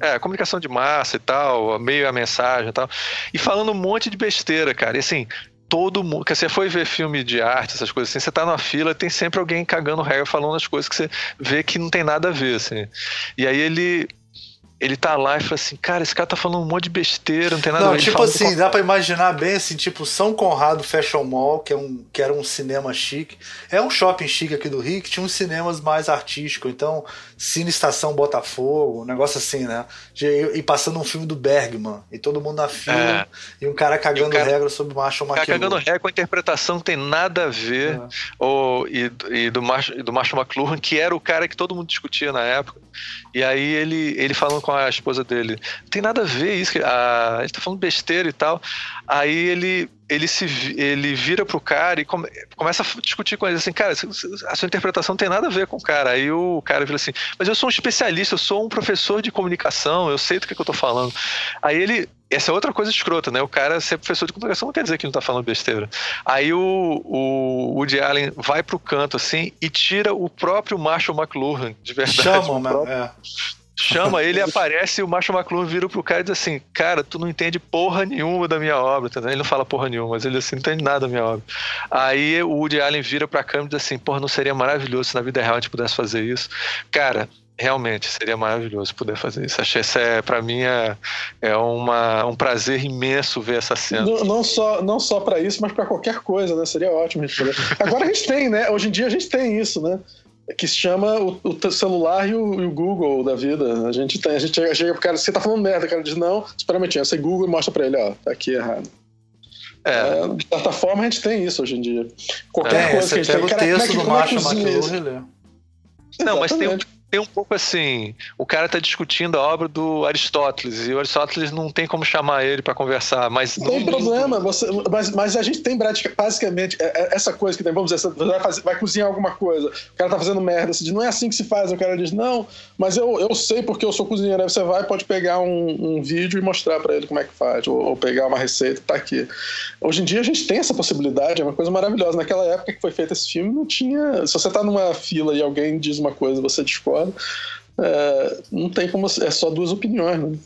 É, comunicação de massa e tal, meio a mensagem e tal. E falando um monte de besteira, cara. E assim, todo mundo. Que você foi ver filme de arte, essas coisas assim, você tá na fila tem sempre alguém cagando regra falando as coisas que você vê que não tem nada a ver, assim. E aí ele ele tá lá e fala assim, cara, esse cara tá falando um monte de besteira, não tem nada não, a ver. Tipo assim, dá pra imaginar bem assim, tipo São Conrado Fashion Mall, que, é um, que era um cinema chique. É um shopping chique aqui do Rio, que tinha uns cinemas mais artísticos. Então, Cine Estação Botafogo, um negócio assim, né? E, passando um filme do Bergman, e todo mundo na fila, é. e um cara cagando cara, regra sobre o Marshall McLuhan. cagando regra com a interpretação que tem nada a ver, é. ou, e, e do, Marshall, do Marshall McLuhan, que era o cara que todo mundo discutia na época. E aí ele, ele falando com a esposa dele, não tem nada a ver isso, a, ele tá falando besteira e tal. Aí ele ele se ele vira pro cara e come, começa a discutir com ele assim, cara, a sua interpretação não tem nada a ver com o cara. Aí o cara vira assim, mas eu sou um especialista, eu sou um professor de comunicação, eu sei do que, que eu tô falando. Aí ele essa é outra coisa escrota, né? O cara ser professor de comunicação não quer dizer que não tá falando besteira. Aí o, o Woody Allen vai pro canto assim e tira o próprio Marshall McLuhan, de verdade. Chama, *laughs* próprio, é chama ele, aparece e o Marshall McLuhan vira pro cara e diz assim: Cara, tu não entende porra nenhuma da minha obra. Tá ele não fala porra nenhuma, mas ele assim, não entende nada da minha obra. Aí o Woody Allen vira pra câmera e diz assim: Porra, não seria maravilhoso se na vida real a gente pudesse fazer isso? Cara, realmente seria maravilhoso poder fazer isso. Achei isso é para mim é, é uma, um prazer imenso ver essa cena. Não, não só não só para isso, mas para qualquer coisa, né? Seria ótimo a gente poder. Agora a gente tem, né? Hoje em dia a gente tem isso, né? Que se chama o, o celular e o, e o, Google da vida. A gente tem, a gente chega, chega pro cara, você tá falando merda, o cara diz, não, espera um minutinho, você Google e mostra pra ele, ó, tá aqui errado. É. é. de certa forma a gente tem isso hoje em dia. Qualquer é, coisa que a gente tem. O cara, texto como é que, do Macho McLuhan Não, mas tem, tem um pouco assim, o cara está discutindo a obra do Aristóteles e o Aristóteles não tem como chamar ele para conversar, mas não tem problema, você, mas, mas a gente tem basicamente é, é, essa coisa que tem, vamos dizer, você vai, fazer, vai cozinhar alguma coisa, o cara tá fazendo merda, você diz, não é assim que se faz, o cara diz, não, mas eu, eu sei porque eu sou cozinheiro, aí você vai pode pegar um, um vídeo e mostrar para ele como é que faz, ou, ou, pegar uma receita, tá aqui. Hoje em dia a gente tem essa possibilidade, é uma coisa maravilhosa. Naquela época que foi feito esse filme, não tinha, se você tá numa fila e alguém diz uma coisa, você discorda é, não tem como. É só duas opiniões, né?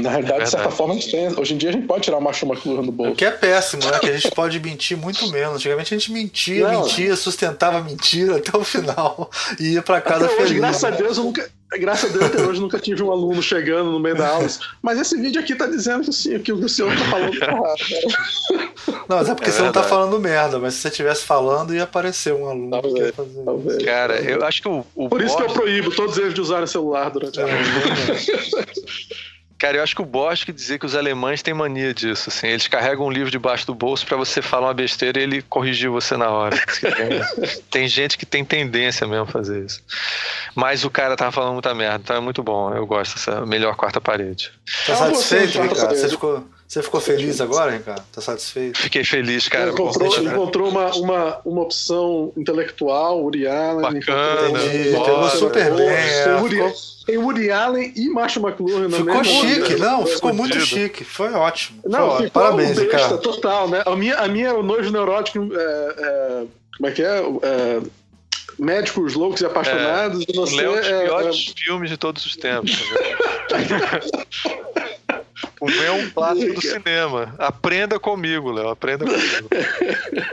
Na realidade, é de certa forma, a gente tem. Hoje em dia a gente pode tirar o macho McLuhan do bolso. O que é péssimo, né? Que a gente pode mentir muito menos. Antigamente a gente mentia, não, mentia, sustentava mentira até o final e ia pra casa até feliz. Hoje, graças a Deus, eu nunca. Graças a Deus, até hoje nunca tive um aluno chegando no meio da aula. Mas esse vídeo aqui tá dizendo que, assim, que o senhor tá falando errado. Né? Não, mas é porque é você não tá falando merda, mas se você estivesse falando, ia aparecer um aluno talvez, que ia fazer talvez. Cara, eu acho que o. o Por isso que eu proíbo todos eles de usarem celular durante a aula. *laughs* Cara, eu acho que o Bosch que dizer que os alemães têm mania disso, assim. Eles carregam um livro debaixo do bolso para você falar uma besteira e ele corrigir você na hora. Tem, *laughs* tem, gente que tem tendência mesmo a fazer isso. Mas o cara tava falando muita merda, então é muito bom. Eu gosto dessa melhor quarta parede. Tá satisfeito, Ricardo? Você ficou, Você ficou feliz agora, Ricardo? Tá satisfeito? Fiquei feliz, cara. Encontrou, encontrou uma, uma, uma opção intelectual, Uri Allen. Bacana. Entendi, pegou super bem. É, Tem Woody, ficou, tem Woody Allen e Macho McLuhan na ficou mesma chique, onda. não, ficou muito fudido. chique. Foi ótimo. Foi Não, ótimo. ficou Parabéns, besta Ricardo. total, né? A minha, a minha era o nojo neurótico, é, é, como é que é? É, médicos loucos e apaixonados. e O você Léo é é- filmes de todos os tempos. *laughs* o meu é um clássico do *laughs* cinema. Aprenda comigo, Léo. Aprenda comigo.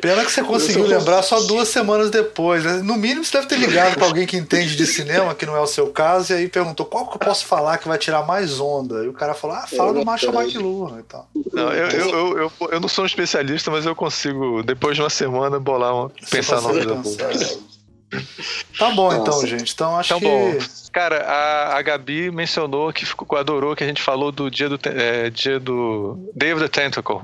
Pena que você conseguiu lembrar só duas semanas depois. né? No mínimo, você deve ter ligado pra alguém que entende de cinema, que não é o seu caso, e aí perguntou qual que eu posso falar que vai tirar mais onda. E o cara falou: ah, fala do Macho McLuhan e tal. Não, eu, eu, eu, eu, eu não sou um especialista, mas eu consigo, depois de uma semana, bolar uma, pensar numa Tá bom, então, Nossa. gente. Então acho Então, que. bom. Cara, a, a Gabi mencionou que ficou, adorou que a gente falou do dia do, é, dia do Day of the Tentacle.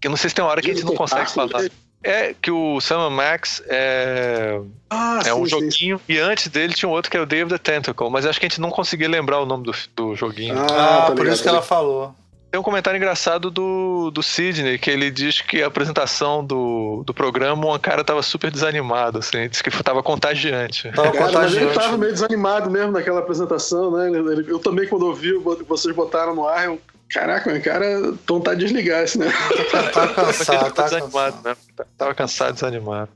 Que eu não sei se tem uma hora que a gente não consegue falar. É que o Sam Max é, Ah, é um sim, sim, joguinho e antes dele tinha um outro que é o Day of the Tentacle, mas acho que a gente não conseguia lembrar o nome do, do joguinho. Ah, tá por ligado, isso que ela falou. Tem um comentário engraçado do, do Sidney, que ele diz que a apresentação do, do programa, uma cara tava super desanimado, assim, disse que tava contagiante. Tava Cara, mas ele contagiante. tava meio desanimado mesmo naquela apresentação, né? Ele- ele- Eu também, quando ouvi, o- vocês botaram no ar, eu. Caraca, meu cara, vontade de desligar esse, né? *laughs* Tá, tá ele cansado, tá desanimado, cansado. né? Tava cansado, desanimado.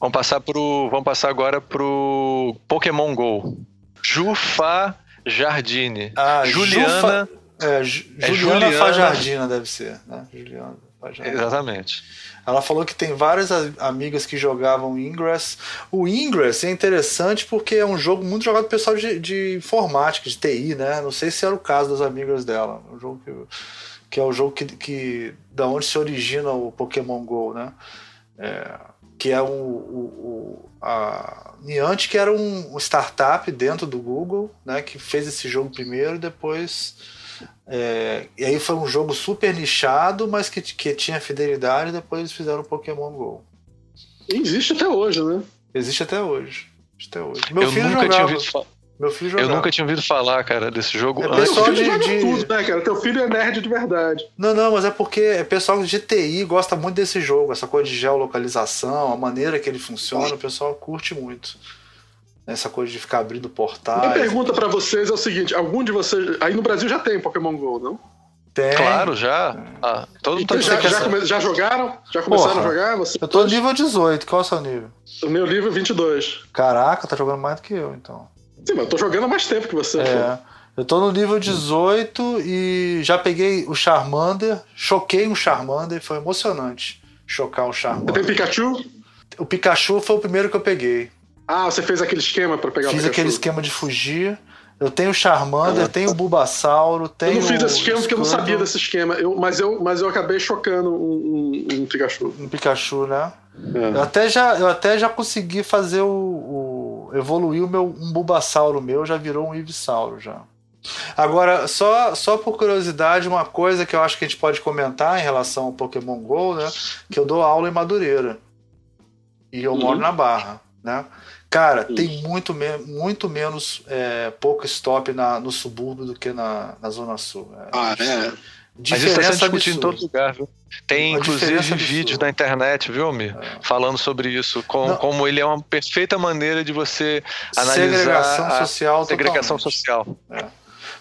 Vamos passar pro. Vamos passar agora pro Pokémon GO. Jufa Jardine. Ah, Juliana. Jufa- É, Ju- É Juliana, Juliana- Fajardina deve ser, né? Juliana Fajardina. Exatamente. Ela falou que tem várias amigas que jogavam Ingress. O Ingress é interessante porque é um jogo muito jogado por pessoal de, de informática, de TI, né? Não sei se era o caso das amigas dela. Um jogo que, que é o jogo que, que da onde se origina o Pokémon Go, né? É, que é o, o, o- a Niantic, que era um, um startup dentro do Google, né? Que fez esse jogo primeiro e depois é, e aí foi um jogo super nichado, mas que, que tinha fidelidade, e depois eles fizeram o Pokémon GO. E existe até hoje, né? Existe até hoje. Até hoje. Meu eu filho nunca jogava. tinha ouvido fa- Meu filho Eu jogava. nunca tinha ouvido falar, cara, desse jogo É antes. pessoal de- de- tudo, né, cara? Teu filho é nerd de verdade. Não, não, mas é porque é pessoal de TI gosta muito desse jogo, essa coisa de geolocalização, a maneira que ele funciona, o pessoal curte muito. Essa coisa de ficar abrindo Minha portais. pergunta pra vocês é o seguinte: algum de vocês. Aí no Brasil já tem Pokémon GO, não? Tem. Claro, já. Ah, todo mundo Então, já, já, que- come- já jogaram? Já começaram Porra. a jogar? Você... Eu tô no nível 18, qual é o seu nível? O meu livro é 22. Caraca, tá jogando mais do que eu, então. Sim, mas eu tô jogando há mais tempo que você. pô. É. Eu tô no nível 18 e já peguei o Charmander, choquei um Charmander, foi emocionante chocar um Você tem Charmander. Pikachu? O Pikachu foi o primeiro que eu peguei. Ah, você fez aquele esquema pra pegar o Fiz aquele esquema de fugir. Eu tenho o Charmander, tenho o Bulbasauro, Eu tenho não fiz esse esquema porque eu não sabia desse esquema. Eu, mas, eu, mas eu acabei chocando um, um- um Pikachu. Um Pikachu, né? É. Eu até já, eu até já consegui fazer o, o evoluir o meu um Bulbasauro meu, já virou um Ivisauro já. Agora, só, só por curiosidade, uma coisa que eu acho que a gente pode comentar em relação ao Pokémon GO, né? Que eu dou aula em Madureira. E eu Uhum. moro na Barra, né? Cara, tem muito, me muito menos é, pouco stop na, no subúrbio do que na, na Zona Sul. É, Ah, é. Mas isso está sendo diferença discutido em todo lugar, viu? Tem Uma inclusive vídeos na internet, viu, Almir? Falando sobre isso. Com, Não. como ele é uma perfeita maneira de você analisar Segregação a social segregação totalmente. social.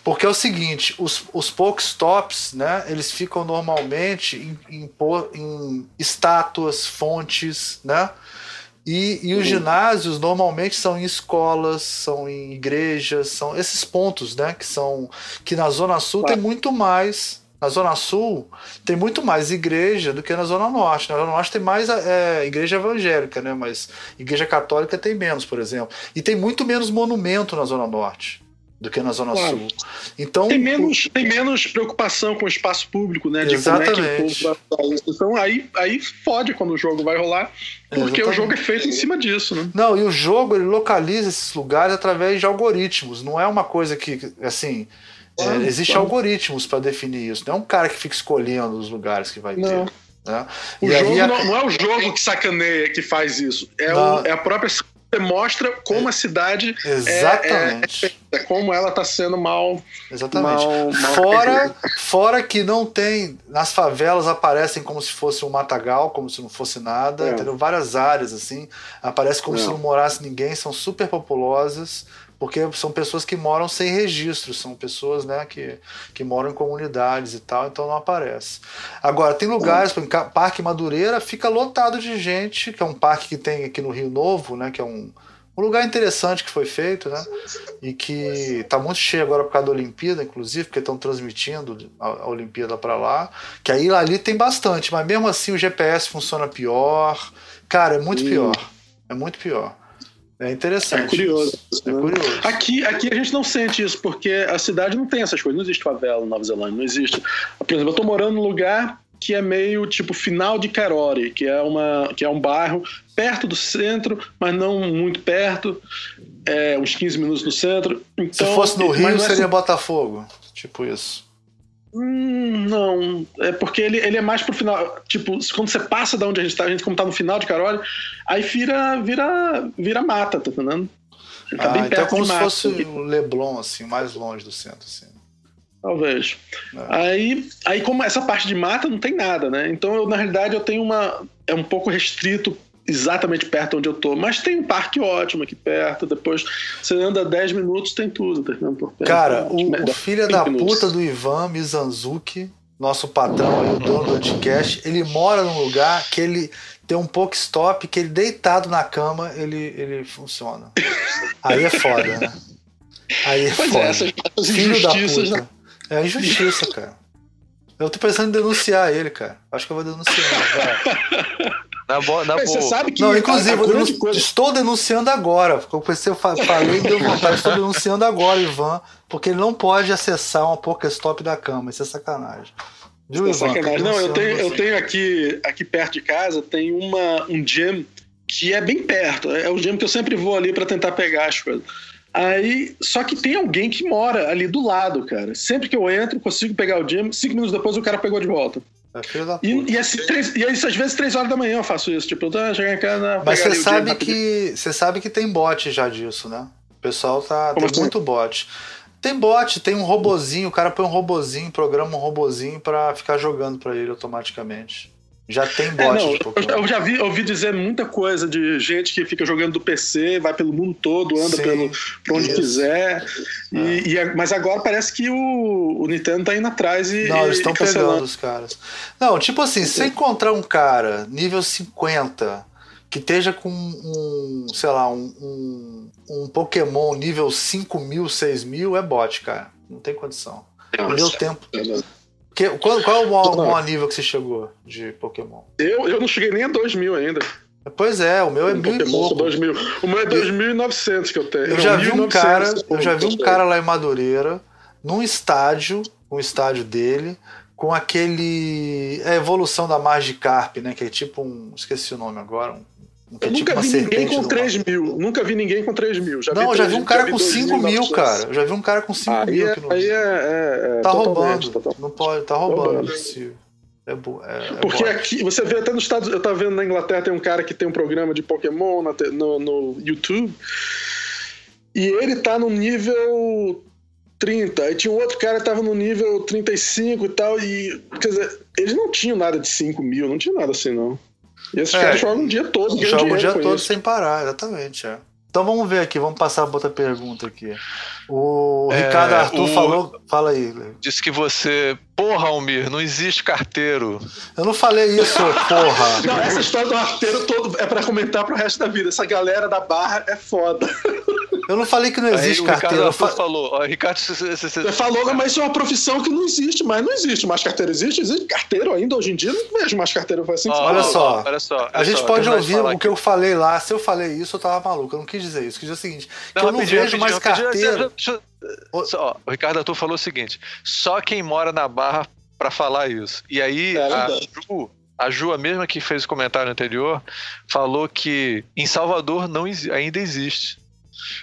Porque é o seguinte, os, os Pokestops, né, eles ficam normalmente em, em, em estátuas, fontes, né? E, e os ginásios normalmente são em escolas, são em igrejas, são esses pontos, né? Que são que na Zona Sul tem muito mais. Na Zona Sul tem muito mais igreja do que na Zona Norte. Na Zona Norte tem mais é, igreja evangélica, né? Mas igreja católica tem menos, por exemplo. E tem muito menos monumento na Zona Norte do que na Zona Claro. Sul. Então, Tem menos, tem menos preocupação com o espaço público, né? De Exatamente. como é que o povo vai. Então aí, aí fode quando o jogo vai rolar, porque o Exatamente. jogo é feito em cima disso, né? Não, e o jogo ele localiza esses lugares através de algoritmos. Não é uma coisa que, assim, é, Claro, existe claro. algoritmos para definir isso. Não é um cara que fica escolhendo os lugares que vai Não. ter. Né? O E jogo a- não, não é o jogo que sacaneia que faz isso. É, o- é a própria. Você mostra como a cidade Exatamente. é como ela está sendo mal. Exatamente. Mal, mal fora, fora que não tem. Nas favelas aparecem como se fosse um matagal, como se não fosse nada. É. Entendeu? Várias áreas assim. Aparece como se não morasse ninguém, são super populosas porque são pessoas que moram sem registro, são pessoas né, que, que moram em comunidades e tal, então não aparece. Agora, tem lugares, por exemplo, Parque Madureira fica lotado de gente, que é um parque que tem aqui no Rio Novo, né, que é um, um lugar interessante que foi feito, né? E que está muito cheio agora por causa da Olimpíada, inclusive, porque estão transmitindo a, Olimpíada para lá. Que aí ali tem bastante, mas mesmo assim o GPS funciona pior. Cara, é muito pior. É muito pior. É interessante. É curioso. É curioso. Aqui, aqui a gente não sente isso, porque a cidade não tem essas coisas. Não existe favela na Nova Zelândia, não existe. Por exemplo, eu tô morando num lugar que é meio tipo final de Karori, que é, uma, que é um bairro perto do centro, mas não muito perto, é, uns 15 minutos do centro. Então, Se fosse no Rio, é seria assim... Botafogo, tipo isso. Hum, não, é porque ele, ele é mais pro final. Tipo, quando você passa da onde a gente tá, a gente como tá no final de Carole, aí vira, vira, vira mata, tá entendendo? Tá ah, bem então é como se fosse o Leblon, assim, mais longe do centro, assim. Talvez. É. Aí, aí, como essa parte de mata não tem nada, né? Então, eu, na realidade, eu tenho uma. É um pouco restrito exatamente perto onde eu tô. Mas tem um parque ótimo aqui perto. Depois você anda 10 minutos, tem tudo, tá por perto. Cara, o, o filho da minutos. puta do Ivan Mizanzuki, nosso patrão aí, o dono do Anticast, ele mora num lugar que ele tem um pouco stop que ele deitado na cama, ele, ele funciona. Aí é foda, né? Aí é pois é, foda. É, essas, essas Filho da puta. Né? É injustiça, cara. Eu tô pensando em denunciar ele, cara. Acho que eu vou denunciar. Cara. *laughs* Na boa, na boa. Você sabe que. Não, inclusive, eu denunci... estou denunciando agora. Eu pensei, eu falei deu vontade. Estou denunciando agora, Ivan, porque ele não pode acessar uma Pokéstop da cama. Isso é sacanagem. Viu, Isso é Ivan? sacanagem. Não, eu tenho, eu tenho aqui, aqui perto de casa, tem uma, um gym que é bem perto. É o gym que eu sempre vou ali para tentar pegar as coisas. Aí, só que tem alguém que mora ali do lado, cara. Sempre que eu entro, consigo pegar o gym, cinco minutos depois o cara pegou de volta. É e, e, assim, três, e às vezes três horas da manhã eu faço isso. Tipo, eu tô chegando em casa. Mas você sabe que. Você sabe que tem bot já disso, né? O pessoal tá. Como tem assim? muito bot. Tem bot, tem um robozinho, o cara põe um robozinho, programa um robozinho para ficar jogando para ele automaticamente. Já tem é, bot é, de Pokémon. Eu já vi, ouvi dizer muita coisa de gente que fica jogando do PC, vai pelo mundo todo, anda Sim, pelo, por onde isso. quiser. E, é. e, é, mas agora parece que o, o Nintendo tá indo atrás e. Não, eles estão pegando os caras. Não, tipo assim, se você encontrar um cara nível 50 que esteja com um, sei lá, um, um, um Pokémon nível 5 mil, 6 mil, é bot, cara. Não tem condição. Não deu tempo. Que, qual, qual é o maior, maior, nível que você chegou de Pokémon? Eu, eu não cheguei nem a 2 mil ainda. Pois é, o meu é mil e pouco. 2 mil. O meu é 2.900 que eu tenho. Eu já vi um cara, eu já vi um cara lá em Madureira, num estádio, um estádio dele, com aquele. É a evolução da Magikarp, né? Que é tipo um. Esqueci o nome agora. Um é nunca tipo vi ninguém com 3 mil. Nunca vi ninguém com 3 mil. Já não, eu já vi um cara com 5 mil, cara. Eu já vi um cara com 5 mil. É, aí é, é, é, Tá roubando. Não pode, tá roubando. É, bo, é, é Porque aqui, você vê até nos Estados eu tava vendo na Inglaterra, tem um cara que tem um programa de Pokémon na, no, no YouTube. E ele tá no nível 30. Aí tinha um outro cara que tava no nível 35 e tal. E, quer dizer, eles não tinham nada de 5 mil, não tinha nada assim, não. E esses é, caras jogam o dia todo. Jogam o dia todo isso. sem parar, exatamente. É. Então vamos ver aqui, vamos passar para outra pergunta aqui. O é, Ricardo Arthur o... falou. Fala aí. Disse que você. Porra, Almir, não existe carteiro. Eu não falei isso, *laughs* porra. Não, essa história do carteiro todo é para comentar pro resto da vida. Essa galera da barra é foda. *laughs* Eu não falei que não existe Aí, carteira. O Ricardo falou. Ó, Ricardo, você, você, você falou, mas isso é uma profissão que não existe, mas não existe. Mais carteira existe? Existe carteiro ainda hoje em dia? Não vejo mais carteira. Assim, oh, olha, só, olha só. A gente só, pode ouvir o que eu falei lá. Se eu falei isso, eu tava maluco. Eu não quis dizer isso. Eu quis dizer o seguinte: não, eu não vejo mais carteira. Ó, o Ricardo Arthur falou o seguinte: só quem mora na Barra para falar isso. E aí é a Ju, a Ju, a mesma que fez o comentário anterior, falou que em Salvador não ainda existe.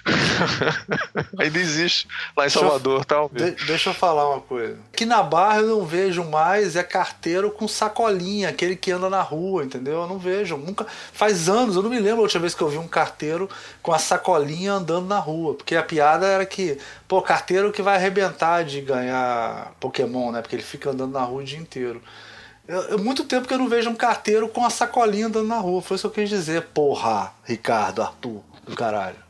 *laughs* Ainda existe lá em Salvador, tal. De, deixa eu falar uma coisa. Aqui na Barra eu não vejo mais é carteiro com sacolinha, aquele que anda na rua, entendeu? Eu não vejo. Nunca. Faz anos, eu não me lembro a última vez que eu vi um carteiro com a sacolinha andando na rua. Porque a piada era que, pô, carteiro que vai arrebentar de ganhar Pokémon, né? Porque ele fica andando na rua o dia inteiro. É muito tempo que eu não vejo um carteiro com a sacolinha andando na rua. Foi isso que eu quis dizer. Porra, Ricardo, Arthur, do caralho.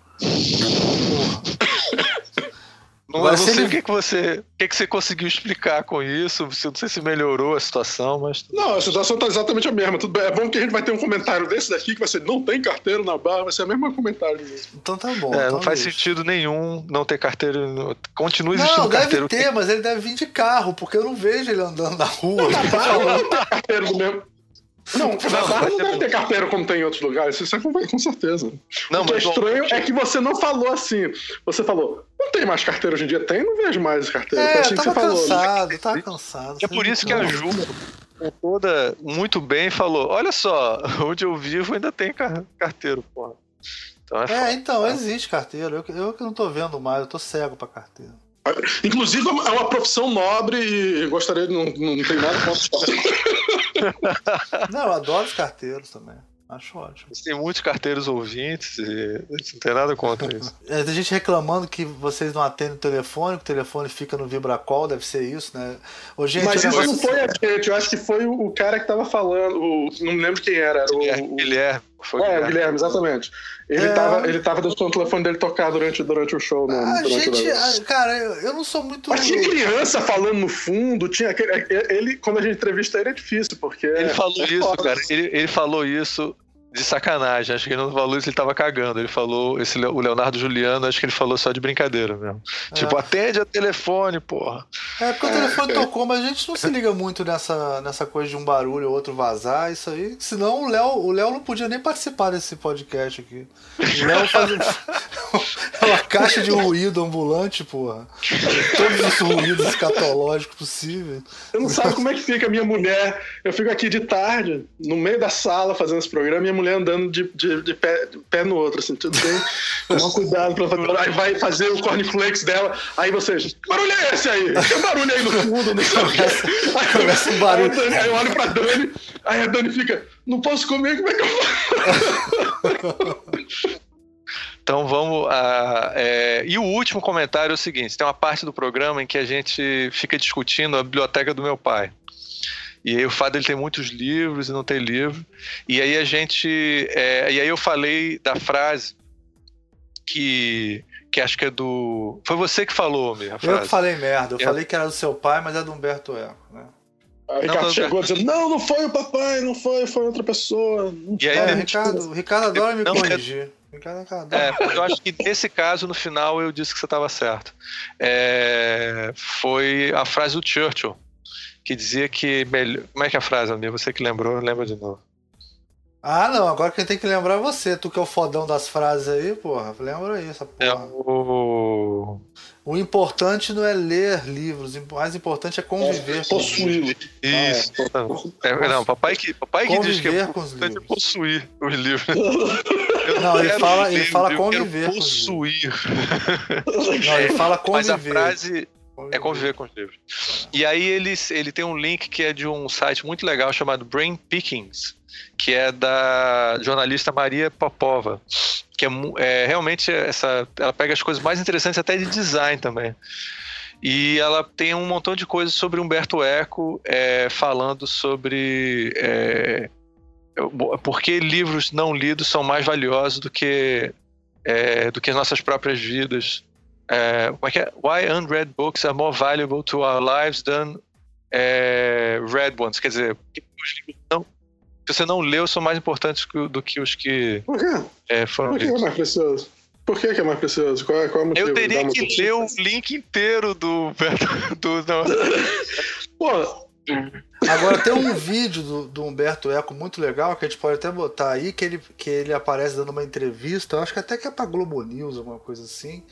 Não, eu não sei ele... o que, que você. O que, que você conseguiu explicar com isso. Não sei se melhorou a situação, mas. Não, a situação está exatamente a mesma. Tudo bem. É bom que a gente vai ter um comentário desse daqui que vai ser não tem carteiro na barra, vai ser o mesmo comentário mesmo. Então tá bom. É, então não faz sentido nenhum não ter carteiro. Continua existindo não, deve carteiro. Deve ter, mas ele deve vir de carro, porque eu não vejo ele andando na rua. Não, na barra não tem carteiro do mesmo. Não, na Barra não deve ter carteira como tem em outros lugares, isso é com, com certeza. Não, o que é estranho é que você não falou assim. Você falou, não tem mais carteira hoje em dia? Tem, não vejo mais carteira. É, assim tava cansado, tava cansado. É por isso que a Ju, toda muito bem, falou: olha só, *laughs* onde eu vivo ainda tem carteiro, porra. Então é, é então, existe carteiro. Eu, eu que não tô vendo mais, eu tô cego pra carteiro. Inclusive, é uma profissão nobre e gostaria de. Não, não tem nada contra *laughs* Não, eu adoro os carteiros também. Acho ótimo. Tem muitos carteiros ouvintes e não tem nada contra isso. É, tem gente reclamando que vocês não atendem o telefone, que o telefone fica no vibracol, deve ser isso, né? Ô, gente, Mas isso não foi a gente, eu acho que foi o, cara que tava falando, o, não me lembro quem era. era o, Guilherme. Foi é, o Guilherme, exatamente. Ele, é... tava, ele tava deixando o telefone dele tocar durante, durante o show. Né, a gente, o... cara, eu não sou muito. Mas tinha criança falando no fundo, tinha aquele, ele, quando a gente entrevista ele é difícil, porque. Ele falou é isso, foda. cara. Ele, ele falou isso de sacanagem. Acho que ele não falou isso, ele tava cagando. Ele falou, esse, o Leonardo Juliano, acho que ele falou só de brincadeira mesmo. É. Tipo, atende a telefone, porra. É, porque o telefone tocou, mas a gente não se liga muito nessa, nessa coisa de um barulho ou outro vazar, isso aí. Senão o Léo, o Léo não podia nem participar desse podcast aqui. O Léo faz *laughs* uma caixa de ruído ambulante, porra. Todos os ruídos escatológicos possíveis. Eu não sabe como é que fica a minha mulher. Eu fico aqui de tarde, no meio da sala, fazendo esse programa, e mulher andando de, de, de, pé, de pé no outro, assim, tudo bem. Toma cuidado pra fazer. Aí vai fazer o cornflakes dela. Aí você, que barulho é esse aí? Que barulho aí no fundo? Não sei começa, aí, começa um barulho. Aí, Dani, aí eu olho pra Dani, aí a Dani fica, não posso comer, como é que eu faço? *laughs* Então vamos. A, é... E o último comentário é o seguinte: tem uma parte do programa em que a gente fica discutindo a biblioteca do meu pai. E aí o fato dele ter muitos livros e não ter livro. E aí a gente. É, e aí eu falei da frase que. Que acho que é do. Foi você que falou, meu. Eu que falei merda. Eu é. falei que era do seu pai, mas é do Humberto Eco, né? Aí Ricardo não, chegou dizendo: Não, não foi o papai, não foi, foi outra pessoa. E aí, é, Ricardo, Ricardo adora me não, corrigir. É, eu acho que nesse caso, no final, eu disse que você estava certo. É, foi a frase do Churchill que dizia que melhor. Como é que é a frase, amigo? Você que lembrou, lembra de novo. Ah, não, agora quem tem que lembrar é você, tu que é o fodão das frases aí, porra. Lembra aí essa porra. É o... o importante não é ler livros, o mais importante é conviver é, possuir. Isso. Ah, é. É, não, papai que, papai que diz que é importante é possuir os livros. *laughs* não, ele fala, ele fala conviver. Possuir. Não, ele fala conviver. Mas a frase é conviver com os livros. E aí ele, ele tem um link que é de um site muito legal chamado Brain Pickings, que é da jornalista Maria Popova, que é, é realmente essa, ela pega as coisas mais interessantes até de design também. E ela tem um montão de coisas sobre Humberto Eco, é, falando sobre é, por que livros não lidos são mais valiosos do que, é, do que as nossas próprias vidas é, como é que é? Why unread books are more valuable to our lives than é, read ones? Quer dizer, os livros não, que você não leu são mais importantes do que os que Por quê? É, foram Por que é mais precioso? Por que, é mais precioso? Qual é, qual é o motivo? Eu teria que ler o link inteiro do. *laughs* do não. Pô, *laughs* Agora tem um vídeo do, do, Humberto Eco muito legal que a gente pode até botar aí, que ele, que ele aparece dando uma entrevista, acho que até que é pra Globo News, alguma coisa assim,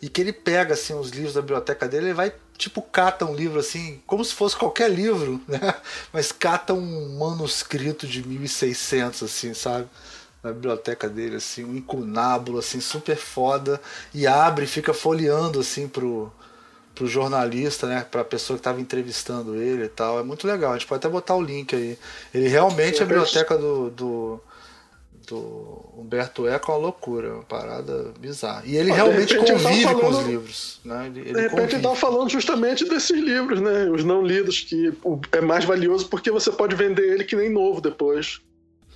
e que ele pega assim os livros da biblioteca dele e vai tipo cata um livro assim, como se fosse qualquer livro, *laughs* né? Mas cata um manuscrito de 1600 assim, sabe? na biblioteca dele, assim, um incunábulo, assim, super foda, e abre e fica folheando, assim, pro, pro jornalista, né, pra pessoa que estava entrevistando ele e tal. É muito legal, a gente pode até botar o link aí. Ele realmente, a biblioteca do, do do Humberto Eco é uma loucura, uma parada bizarra. E ele ah, realmente convive falando, com os livros. Né? Ele, ele de repente ele estava falando justamente desses livros, né? Os não lidos, que é mais valioso porque você pode vender ele que nem novo depois.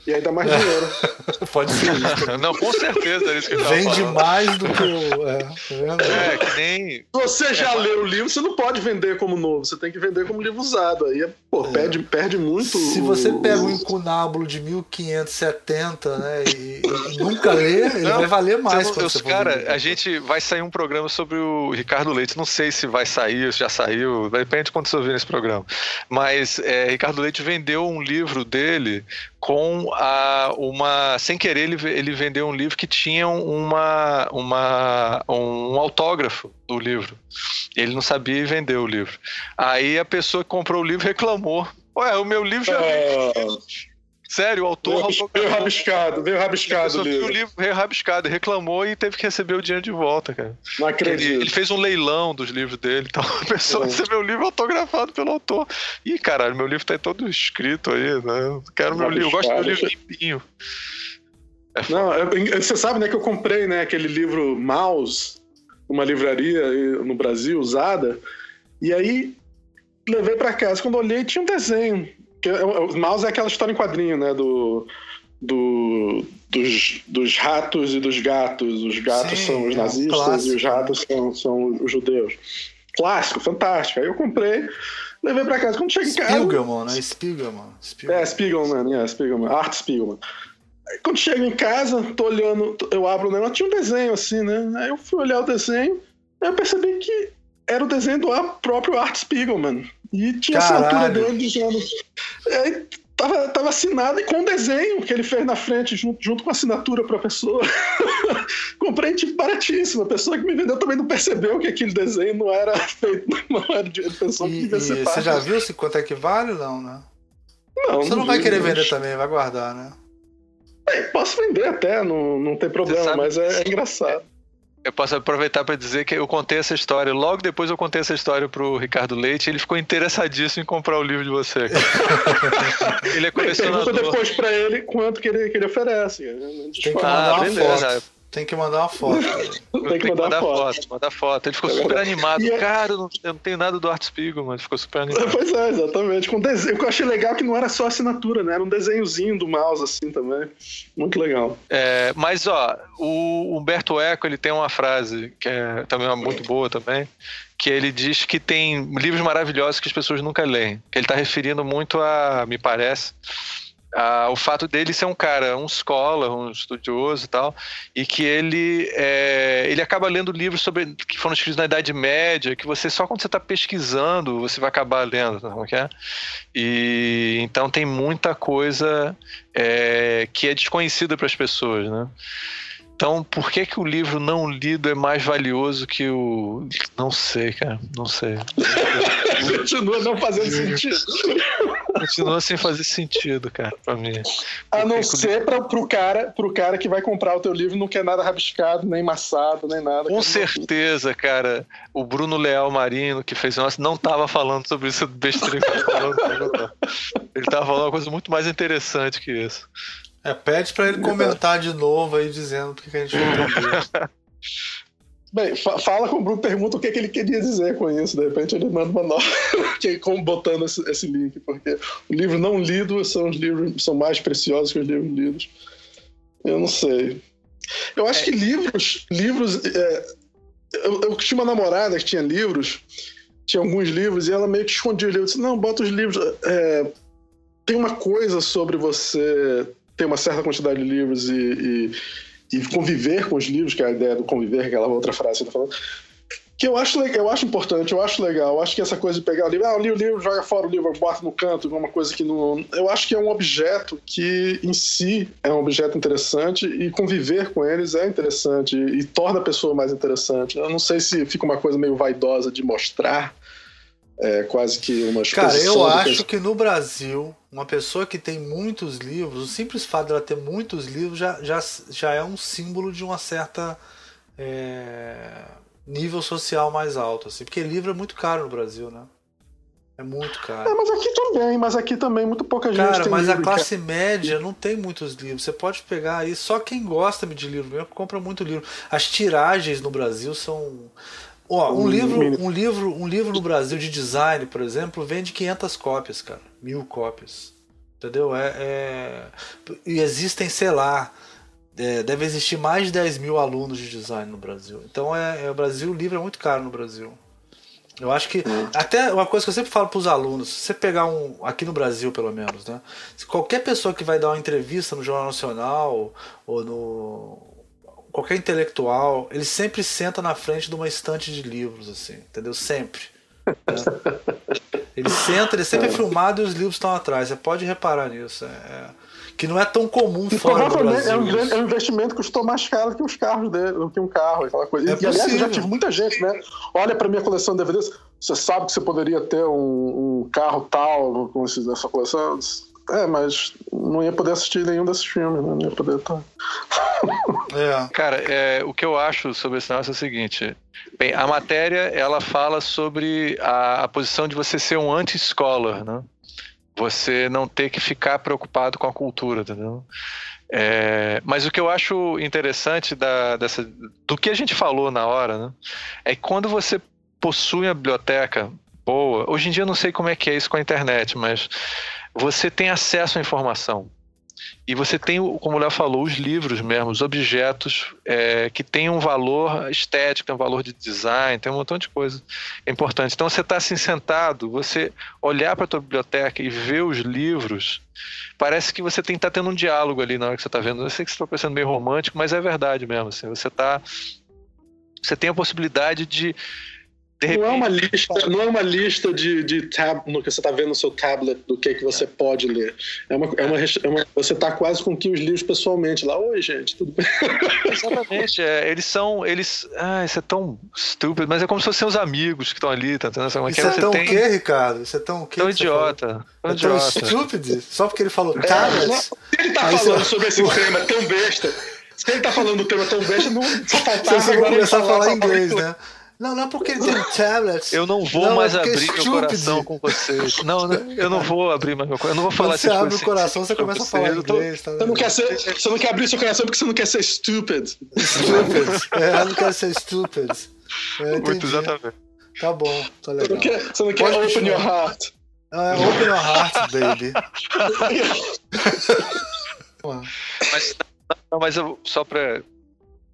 E dá mais dinheiro. *laughs* Pode ser isso. Não, com certeza é isso que ele Vende falando. mais do que o. É, é, é que nem. Se você já é, leu o livro, você não pode vender como novo, você tem que vender como livro usado. Aí, pô, é. perde, perde muito. Se você pega um incunábulo de 1570, né, e, e nunca lê, ele não, vai valer mais. Não, os cara, a gente vai sair um programa sobre o Ricardo Leite. Não sei se vai sair, se já saiu, depende de quando você ouvir nesse programa. Mas é, Ricardo Leite vendeu um livro dele com a, uma. Sem querer, ele, ele vendeu um livro que tinha uma, uma, um autógrafo do livro. Ele não sabia e vendeu o livro. Aí a pessoa que comprou o livro reclamou. Ué, o meu livro já. É... Sério, o autor. Veio, rabiscado, veio rabiscado o livro. O livro veio rabiscado, reclamou e teve que receber o dinheiro de volta, cara. Não acredito. Ele, ele fez um leilão dos livros dele, então a pessoa é. recebeu o livro autografado pelo autor. Ih, caralho, meu livro tá todo escrito aí, né? Quero meu livro, eu gosto do meu livro limpinho. É Não, você sabe, né, que eu comprei, né, aquele livro Mouse, uma livraria no Brasil usada, e aí levei para casa. Quando olhei, tinha um desenho que, é, o mouse é aquela história em quadrinho, né? Do, do, dos, dos ratos e dos gatos. Os gatos Sim, são os é nazistas e os ratos são, são os judeus. Clássico, fantástico. Aí eu comprei, levei pra casa. Quando chega em casa. Spiegelman, né? Spiegelman. Spiegelman. É, Spiegelman, é, Spiegelman. Art Spiegelman. Aí, quando chego em casa, tô olhando, eu abro o negócio, tinha um desenho assim, né? Aí eu fui olhar o desenho, aí eu percebi que era o desenho do próprio Art Spiegelman. E tinha Caralho. assinatura dele dizendo. Aí tava, tava assinado e com desenho que ele fez na frente, junto, junto com a assinatura para a pessoa. *laughs* Comprei tipo baratíssimo. A pessoa que me vendeu também não percebeu que aquele desenho não era *laughs* feito, não era de pessoa que devia ser Você já viu se quanto é que vale, não, né? Não, você não, não vai querer vender também, vai guardar, né? É, posso vender até, não, não tem problema, mas é, é engraçado. Eu posso aproveitar para dizer que eu contei essa história. Logo depois eu contei essa história pro Ricardo Leite. Ele ficou interessadíssimo em comprar o livro de você. *laughs* ele é colecionador. Pergunta depois para ele quanto que ele, que ele oferece. Tem que mandar ah, uma beleza. foto. Tem que mandar uma foto. *laughs* Tem que mandar, mandar foto. foto. Mandar foto. Ele ficou é super animado. É... Cara, eu não, eu não, tenho nada do Art Spiegel, mas ficou super animado. Pois é, exatamente. Com desenho. O que eu achei legal é que não era só assinatura, né? Era um desenhozinho do mouse, assim, também. Muito legal. É, mas, ó, o Humberto Eco, ele tem uma frase que é também uma muito boa também, que ele diz que tem livros maravilhosos que as pessoas nunca leem. Que ele está referindo muito a, me parece, ah, o fato dele ser um cara, um scholar, um estudioso e tal, e que ele, é, ele acaba lendo livros sobre que foram escritos na Idade Média, que você só quando você está pesquisando você vai acabar lendo, não é? E então tem muita coisa é, que é desconhecida para as pessoas, né? Então, por que que o livro não lido é mais valioso que o. Não sei, cara. Não sei. *laughs* Continua não fazendo sentido. Continua sem fazer sentido, cara, pra mim. A não ser pra, pro, cara, pro cara que vai comprar o teu livro não quer nada rabiscado, nem maçado, nem nada. Com certeza, cara. O Bruno Leal Marino, que fez o nosso, não tava falando sobre isso besteira que tá falando. Ele tava falando uma coisa muito mais interessante que isso. É, pede para ele comentar de novo aí dizendo o que a gente não entendeu. *laughs* Bem, fa fala com o Bruno, pergunta o que, que, ele queria dizer com isso. De repente ele manda uma nota, *laughs* botando esse, esse, link, porque o livro não lido são os livros são mais preciosos que os livros lidos. Eu não sei. Eu acho é. que livros, livros, é, eu, eu tinha uma namorada que tinha livros, tinha alguns livros e ela meio que escondia os livros. Disse, não, bota os livros. É, tem uma coisa sobre você ter uma certa quantidade de livros e, e, e, conviver com os livros, que é a ideia do conviver, aquela outra frase que você tá falando, que eu acho, eu acho importante, eu acho legal. Eu acho que essa coisa de pegar o livro, ah, eu li o livro, joga fora o livro, bota no canto, uma coisa que não. Eu acho que é um objeto que, em si, é um objeto interessante e conviver com eles é interessante e, e torna a pessoa mais interessante. Eu não sei se fica uma coisa meio vaidosa de mostrar é quase que uma Cara, eu acho que no Brasil, uma pessoa que tem muitos livros, o simples fato dela ter muitos livros já, já, já é um símbolo de uma certa é, nível social mais alto, assim, porque livro é muito caro no Brasil, né? É muito caro. É, mas aqui também, mas aqui também muito pouca gente Cara, mas livro, a classe média não tem muitos livros. Você pode pegar aí, só quem gosta de livro mesmo compra muito livro. As tiragens no Brasil são Ó, um, um livro, um livro, um livro no Brasil de design, por exemplo, vende 500 cópias, cara, mil cópias, entendeu? É, é... e existem, sei lá, é, deve existir mais de 10 mil alunos de design no Brasil. Então é, é o Brasil, o livro é muito caro no Brasil. Eu acho que. Hum. Até uma coisa que eu sempre falo para os alunos: se você pegar um. Aqui no Brasil, pelo menos, né? Se qualquer pessoa que vai dar uma entrevista no Jornal Nacional ou no. Qualquer intelectual, ele sempre senta na frente de uma estante de livros, assim, entendeu? Sempre. Né? Ele senta, ele sempre é filmado e os livros estão atrás. Você pode reparar nisso. É, é que não é tão comum e fora do Brasil. É um, grande, é um investimento que custou mais caro que os carros dele, do que um carro, aquela coisa. É e, aliás, eu já tive muita gente, né? Olha para minha coleção de DVDs, você sabe que você poderia ter um, um carro tal com essa coleção? É, mas não ia poder assistir nenhum desses filmes, né? Não ia poder estar. *laughs* É. Cara, é, o que eu acho sobre esse negócio é o seguinte. Bem, a matéria ela fala sobre a, a posição de você ser um anti-scholar, né? Você não ter que ficar preocupado com a cultura, entendeu? É, mas o que eu acho interessante da, dessa, do que a gente falou na hora, né, é que quando você possui uma biblioteca boa, hoje em dia eu não sei como é que é isso com a internet, mas você tem acesso à informação. E você tem, como o Léo falou, os livros mesmo, os objetos é, que têm um valor estético, um valor de design, tem um montão de coisa importante. Então você está assim sentado, você olhar para a tua biblioteca e ver os livros, parece que você tem estar tá tendo um diálogo ali na hora que você está vendo. Eu sei que você está parecendo meio romântico, mas é verdade mesmo. Assim, você está você tem a possibilidade de Repente, não é uma lista, não é uma lista de, de tab, no que você está vendo no seu tablet do que, que você pode ler. É uma, é uma, é uma você está quase com que os livros pessoalmente lá. Oi, gente, tudo bem? Exatamente. É, eles são. Eles, ah, isso é tão estúpido, mas é como se fossem seus amigos que estão ali, tá entendendo? Isso é tão o tem... quê, Ricardo? Isso é tão o quê? Tão idiota. Tão, é tão estúpido. Só porque ele falou é, tablet. Se ele está falando sobre esse tema tão besta. Se ele está falando do tema tão besta, não *laughs* só faltava. Você vai começar a falar inglês, né? Não, não é porque ele tem tablet. Eu não vou não, mais é abrir meu coração com vocês. Não, não, eu não vou abrir mais meu coração. Eu não vou falar Quando você abre o coração, você começa a falar inglês. Tá você, não quer ser, você não quer abrir seu coração porque você não quer ser stupid. Stupid. É, eu não quero ser stupid. É, Muito exatamente. Tá bom, tá legal. Você não quer, você não quer open continuar. your heart. Ah, é open your heart, baby. *laughs* mas, não, mas eu, só pra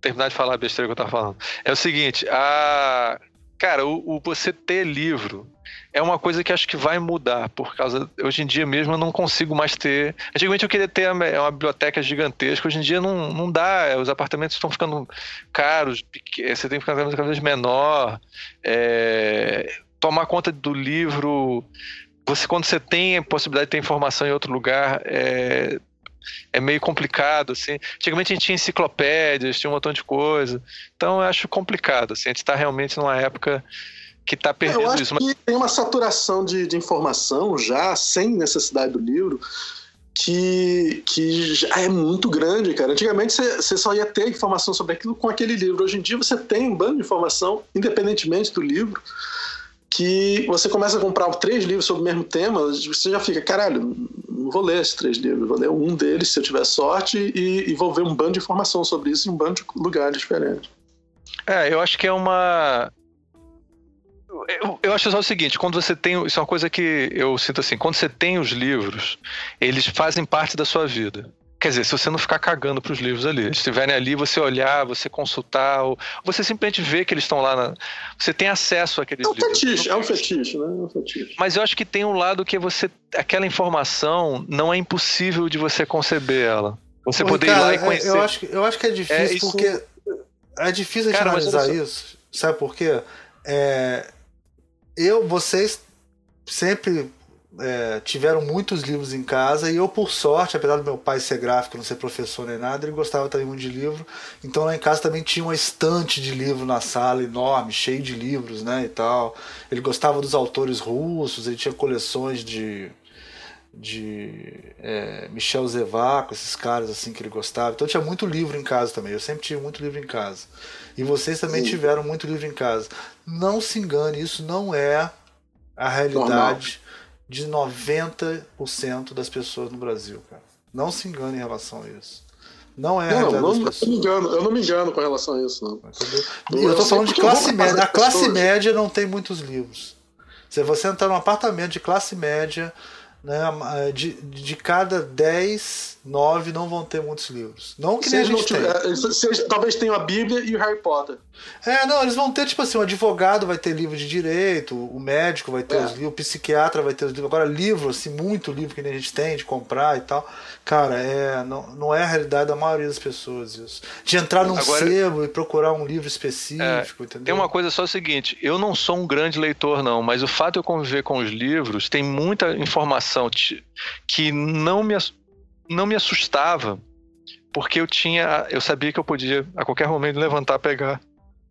terminar de falar a besteira que eu tava falando. É o seguinte, a. Cara, o, o, você ter livro é uma coisa que acho que vai mudar, por causa. Hoje em dia mesmo eu não consigo mais ter. Antigamente eu queria ter uma, uma biblioteca gigantesca, hoje em dia não, não dá. Os apartamentos estão ficando caros, você tem que ficar cada vez menor. É, tomar conta do livro. Você, quando você tem a possibilidade de ter informação em outro lugar, é, é meio complicado, assim. Antigamente a gente tinha enciclopédias, tinha um montão de coisa. Então eu acho complicado, assim. A gente está realmente numa época que está perdendo eu acho isso. Que tem uma saturação de, de informação já, sem necessidade do livro, que, que já é muito grande, cara. Antigamente você só ia ter informação sobre aquilo com aquele livro. Hoje em dia você tem um bando de informação, independentemente do livro que você começa a comprar três livros sobre o mesmo tema, você já fica, caralho, não vou ler esses três livros, vou ler um deles se eu tiver sorte e, e vou ver um bando de informação sobre isso em um bando de lugares diferentes. É, eu acho que é uma. Eu, eu, acho só o seguinte, quando você tem. Isso é uma coisa que eu sinto assim, quando você tem os livros, eles fazem parte da sua vida. Quer dizer, se você não ficar cagando para os livros ali, eles estiverem ali, você olhar, você consultar, ou você simplesmente vê que eles estão lá. Na... Você tem acesso àqueles é um livros. Fetiche, é um fetiche, né? É um fetiche. Mas eu acho que tem um lado que você. Aquela informação não é impossível de você conceber ela. Você Ô, poder Ricardo, ir lá e conhecer. Eu acho, eu acho que é difícil, é, isso... porque. É difícil de analisar isso. Sabe por quê? É, eu, vocês sempre é, tiveram muitos livros em casa e eu, por sorte, apesar do meu pai ser gráfico, não ser professor nem nada, ele gostava também muito de livro. Então lá em casa também tinha uma estante de livro na sala enorme, cheio de livros, né, e tal. Ele gostava dos autores russos, ele tinha coleções de de é, Michel Zevaco, esses caras assim que ele gostava. Então tinha muito livro em casa também. Eu sempre tive muito livro em casa. E vocês também Sim. tiveram muito livro em casa. Não se engane, isso não é a realidade. De 90% das pessoas no Brasil, cara. Não se engane em relação a isso. Não é a não, não, das pessoas. Me engano, eu não me engano com relação a isso, não. Eu, eu tô falando de classe média. A classe média não tem muitos livros. Se você entrar num apartamento de classe média, né, de, de cada 10 nove não vão ter muitos livros. Não que nem a gente tiver, tem. talvez tenham a Bíblia e o Harry Potter. É, não, eles vão ter, tipo assim, o advogado vai ter livro de direito, o médico vai ter é. os livros, o psiquiatra vai ter os livros. Agora, livro, assim, muito livro que a gente tem de comprar e tal. Cara, é, não, não é a realidade da maioria das pessoas isso. De entrar num Agora, sebo e procurar um livro específico, é, entendeu? Tem uma coisa só o seguinte, eu não sou um grande leitor, não, mas o fato de eu conviver com os livros tem muita informação que não me não me assustava, porque eu tinha, eu sabia que eu podia a qualquer momento levantar, pegar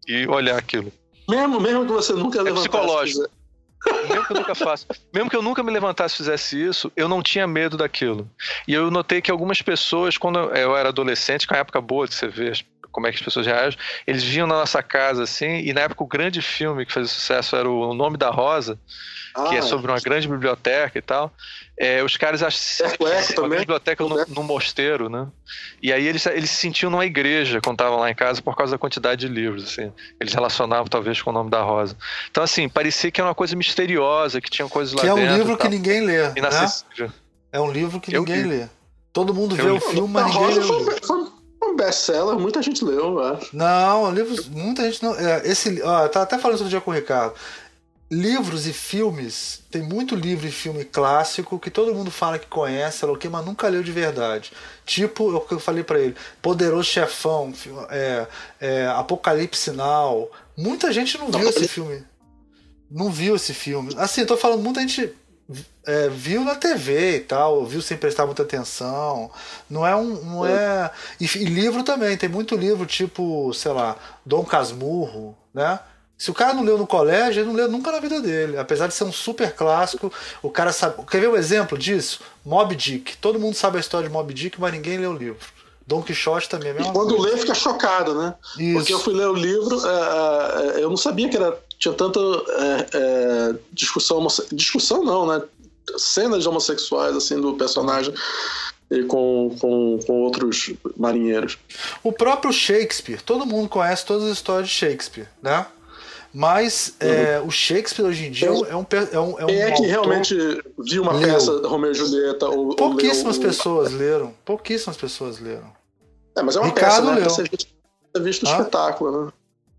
e olhar aquilo. Mesmo, mesmo que você nunca é levantasse. psicológico. Mesmo que eu nunca faça, mesmo que eu nunca me levantasse e fizesse isso, eu não tinha medo daquilo. E eu notei que algumas pessoas, quando eu era adolescente, com a época boa de você ver como é que as pessoas reagem, eles vinham na nossa casa assim, e na época o grande filme que fazia sucesso era o Nome da Rosa, ah, que é sobre uma grande biblioteca e tal. É, os caras achavam é, uma biblioteca no, no, mosteiro, né? E aí eles, eles se sentiam numa igreja quando estavam lá em casa por causa da quantidade de livros, assim. Eles relacionavam talvez com o nome da Rosa. Então, assim, parecia que era uma coisa misteriosa, que tinha coisas lá que dentro. Que é um livro que ninguém lê, né? É um livro que Eu ninguém li. lê. Todo mundo Eu vê li. o filme, mas ninguém lê. Foi, um best-seller, muita gente leu, eu acho. Não, livros, muita gente não. É, esse, ó, tá até falando outro dia com o Ricardo livros e filmes, tem muito livro e filme clássico que todo mundo fala que conhece, mas nunca leu de verdade. Tipo, é o que eu falei para ele, Poderoso Chefão, é, é, Apocalipse Now. Muita gente não viu esse filme. Não viu esse filme. Assim, eu tô falando, muita gente é, viu na TV e tal, viu sem prestar muita atenção. Não é um. Não é... E, e livro também, tem muito livro, tipo, sei lá, Dom Casmurro, né? Se o cara não leu no colégio, ele não leu nunca na vida dele. Apesar de ser um super clássico, o cara sabe. Quer ver um exemplo disso? Mob Dick. Todo mundo sabe a história de Mob Dick, mas ninguém leu o livro. Don Quixote também é a mesma e quando coisa. lê, fica chocado, né? Isso. Porque eu fui ler o livro, é, é, eu não sabia que era, tinha tanta é, é discussão. Discussão não, né? Cenas homossexuais, assim, do personagem e com, com, com outros marinheiros. O próprio Shakespeare, todo mundo conhece todas as histórias de Shakespeare, né? Mas uhum. é, o Shakespeare hoje em dia é um. É um, é um Quem é que realmente viu uma leu. peça Romeu e Julieta? Ou, Pouquíssimas ou pessoas leram. Pouquíssimas pessoas leram. É, mas é uma Ricardo peça, né? Leu. Ser visto, ah? espetáculo, né?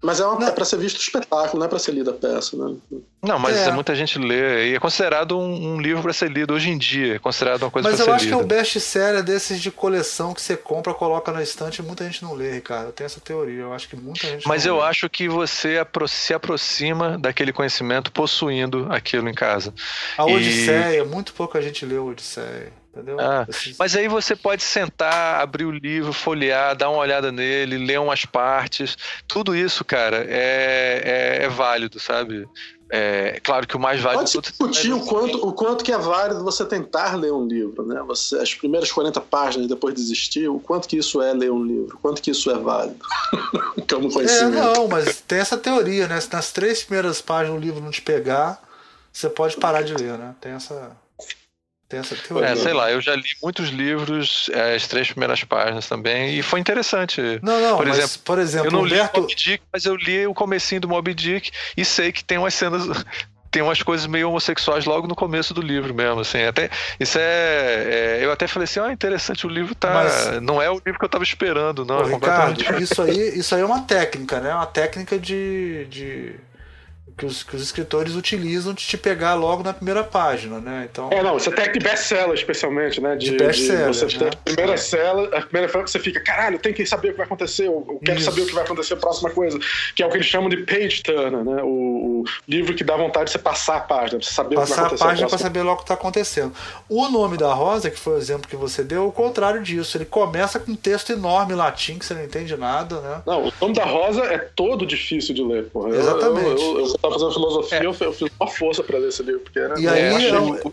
Mas é, uma, é pra ser visto espetáculo, não é pra ser lida a peça, né? Não, mas é. muita gente lê. E é considerado um, um livro para ser lido hoje em dia. É considerado uma coisa Mas eu acho lida. que é o best-seller desses de coleção que você compra, coloca na estante e muita gente não lê, Ricardo. Eu tenho essa teoria. Eu acho que muita gente Mas eu lê. acho que você se aproxima daquele conhecimento possuindo aquilo em casa. A Odisseia, e... muito pouca gente leu a Odisseia. Entendeu? Ah, mas aí você pode sentar, abrir o livro, folhear, dar uma olhada nele, ler umas partes. Tudo isso, cara, é, é, é válido, sabe? É, claro que o mais válido. Pode discutir o quanto, o quanto que é válido você tentar ler um livro, né? Você, as primeiras 40 páginas depois desistir, o quanto que isso é ler um livro, o quanto que isso é válido. *laughs* Como conhecimento. É, não, mas tem essa teoria, né? Se nas três primeiras páginas o livro não te pegar, você pode parar de ler, né? Tem essa. Tem essa teoria. É, sei lá, eu já li muitos livros, é, as três primeiras páginas também, e foi interessante. Não, não, por exemplo, por exemplo, eu não Humberto... li o Moby Dick, mas eu li o comecinho do Moby Dick e sei que tem umas cenas *laughs* tem umas coisas meio homossexuais logo no começo do livro mesmo, assim, até isso é, é eu até falei assim, ah, interessante, o livro tá, Mas, não é o livro que eu tava esperando, não, é Ricardo, isso aí, isso aí é uma técnica, né? Uma técnica de, de que os, que os escritores utilizam de te pegar logo na primeira página, né? Então, é, não, você tem que best-seller, especialmente, né? De, de best-seller. Você né? tem a primeira é. cela, a primeira que você fica, caralho, tem que saber o que vai acontecer, eu quero Isso. saber o que vai acontecer, a próxima coisa, que é o que eles chamam de page turner, né? O livro que dá vontade de você passar a página, pra você saber passar o que vai a página para saber logo o que está acontecendo. O nome da Rosa, que foi o exemplo que você deu, é o contrário disso. Ele começa com um texto enorme em latim, que você não entende nada, né? Não, o nome da Rosa é todo difícil de ler, porra. Eu- Exatamente. Eu, eu, eu tava fazendo filosofia, É. eu, eu fiz uma força pra ler esse livro, porque era. E aí É, achei- o-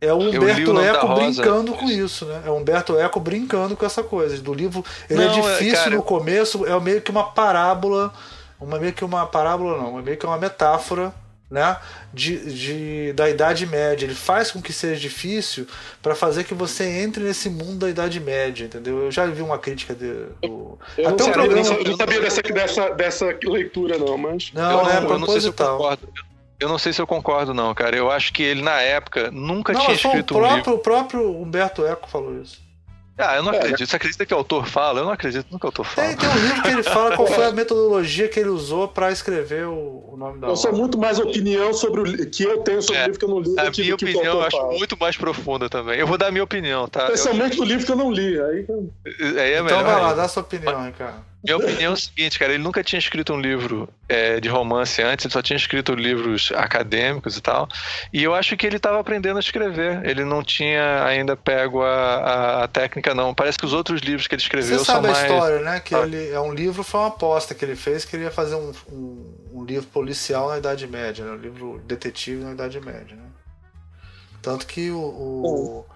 é o o Humberto da Eco brincando com isso, né? É o Humberto Eco brincando com essa coisa. Do livro. Ele Não, é é, difícil cara- no começo, é meio que uma parábola. Uma meio que uma parábola, não, é meio que uma metáfora. Né, de, de- da Idade Média. Ele faz com que seja difícil para fazer que você entre nesse mundo da Idade Média, entendeu? Eu já vi uma crítica de, do. Eu não Até um sabia, programa. eu não sabia dessa, dessa, dessa leitura, não, mas. Não, eu, é não, eu não sei se eu concordo. Eu não sei se eu concordo, não, cara. Eu acho que ele, na época, nunca Não, tinha mas foi o escrito um livro. próprio, o próprio Humberto Eco falou isso. Ah, eu não É, acredito. Você acredita que o autor fala? Eu não acredito no que o autor fala. Tem, tem um livro que ele fala qual foi a *laughs* metodologia que ele usou para escrever o, o nome da Eu sou obra. muito mais opinião sobre o que eu tenho sobre É, o livro que eu não li. A do que minha opinião eu acho fala. muito mais profunda também. Eu vou dar a minha opinião, tá? Eu- Especialmente do livro que eu não li. Aí, Aí é Então melhor. vai lá, dá sua opinião, Ricardo. Minha opinião é o seguinte, cara, ele nunca tinha escrito um livro é, de romance antes, ele só tinha escrito livros acadêmicos e tal. E eu acho que ele estava aprendendo a escrever. Ele não tinha ainda pego a, a, a técnica, não. Parece que os outros livros que ele escreveu Você são sabe a mais. história, né? Que Ah. ele é um livro, foi uma aposta que ele fez, que ele ia fazer um, um, um livro policial na Idade Média, né? Um livro detetive na Idade Média, né? Tanto que o, o,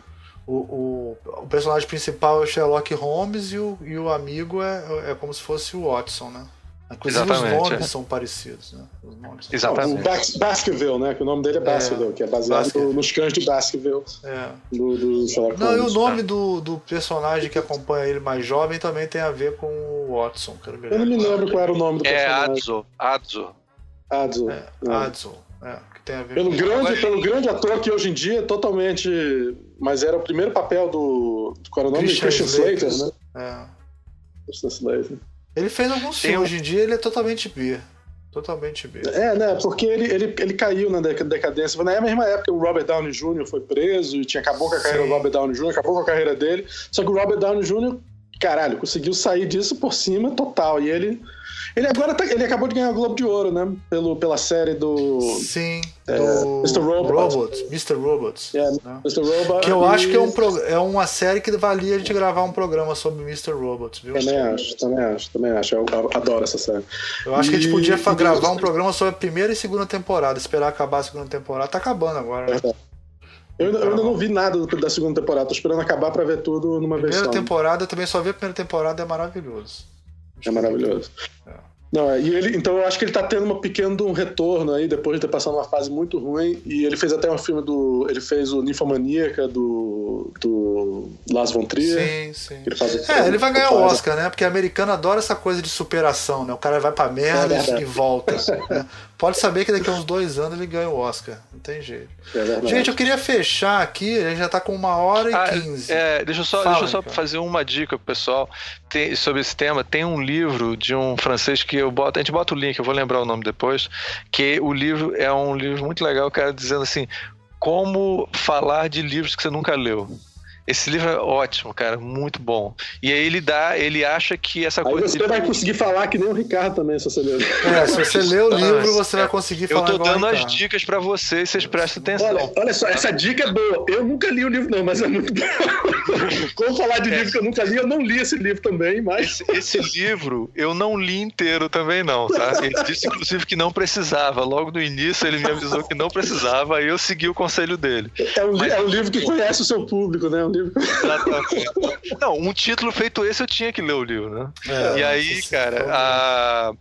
o, o, o personagem principal é o Sherlock Holmes e o, e o amigo é, é como se fosse o Watson, né? Inclusive Exatamente, os nomes é. são parecidos, né? Os nomes são Exatamente. o Bas Baskerville, né? Que o nome dele é Baskerville, que é baseado Baskerville. no- nos cães de Baskerville, É. do, do Sherlock Não, e o Holmes. nome do, do personagem que acompanha ele mais jovem também tem a ver com o Watson, que eu não me Eu não me lembro. qual era o nome do É personagem. Adzo. Adzo. Adzo. É, É. Adson, é, tem a ver Pelo com grande, Agora- pelo grande ator que hoje em dia é totalmente. Mas era o primeiro papel do. Qual era o nome? Christian Christian, Slater. Slater, né? É. Christian Slater. Ele fez alguns filmes, hoje em dia ele é totalmente B. Totalmente B. É, né? Porque ele, ele, ele caiu na deca- decadência. Na mesma época, o Robert Downey Jr. foi preso e tinha, acabou com a carreira Sim. do Robert Downey Jr., acabou com a carreira dele. Só que o Robert Downey Jr., caralho, conseguiu sair disso por cima total. E ele. Ele agora tá- ele acabou de ganhar o Globo de Ouro, né? Pelo, pela série do Sim, É, do Mr. Robot. Robots, Mr. Robots. É, né? Mr. Robot. Que eu e- acho que é, um pro- é uma série que valia a gente gravar um programa sobre Mr. Robots, viu? Também acho, também acho, também acho. Eu, eu adoro essa série. Eu acho que a gente E- podia e- gravar um programa sobre a primeira e segunda temporada, esperar acabar a segunda temporada. Tá acabando agora, né? Verdade. Eu, ainda- eu ainda não vi nada da segunda temporada, tô esperando acabar pra ver tudo numa Primeira versão. temporada, eu também só vi a primeira temporada, é maravilhoso. É maravilhoso. Não, é, e ele, então eu acho que ele tá tendo um pequeno retorno aí, depois de ter passado uma fase muito ruim. E ele fez até um filme do. Ele fez o Ninfomaníaca do. do Las von Trier. Sim, sim. Ele faz o- É, ele vai ganhar o Oscar, né? Porque americano adora essa coisa de superação, né? O cara vai pra merda É e volta. né? *laughs* Pode saber que daqui a uns dois anos ele ganha o Oscar. Não tem jeito. É. Gente, eu queria fechar aqui, a gente já tá com uma hora e Ah, quinze. é, deixa eu só, Fala, deixa eu só Ricardo. fazer uma dica pro pessoal Tem- sobre esse tema. Tem um livro de um francês que eu boto, a gente bota o link, eu vou lembrar o nome depois, que o livro é um livro muito legal, o cara dizendo assim, como falar de livros que você nunca leu. Esse livro é ótimo, cara, muito bom. E aí ele dá, ele acha que essa Aí coisa você vai conseguir falar que nem o Ricardo também, se você ler. É, se você ler o *laughs* livro, Mas, você vai é, conseguir Eu falar tô igual dando as Ricardo. dicas pra vocês, vocês prestem atenção. Olha, olha só, essa dica é boa. Eu nunca li o livro, não, mas é muito bom. *laughs* Como falar de livro que eu nunca li, eu não li esse livro também, mas. Esse, esse livro eu não li inteiro também não, tá? Ele disse inclusive que não precisava. Logo no início ele me avisou que não precisava, aí eu segui o conselho dele. É um, li- é um livro que conhece o seu público, né? É Um livro... Exatamente. Não, um título feito esse eu tinha que ler o livro, né? É, e aí, você- cara, a...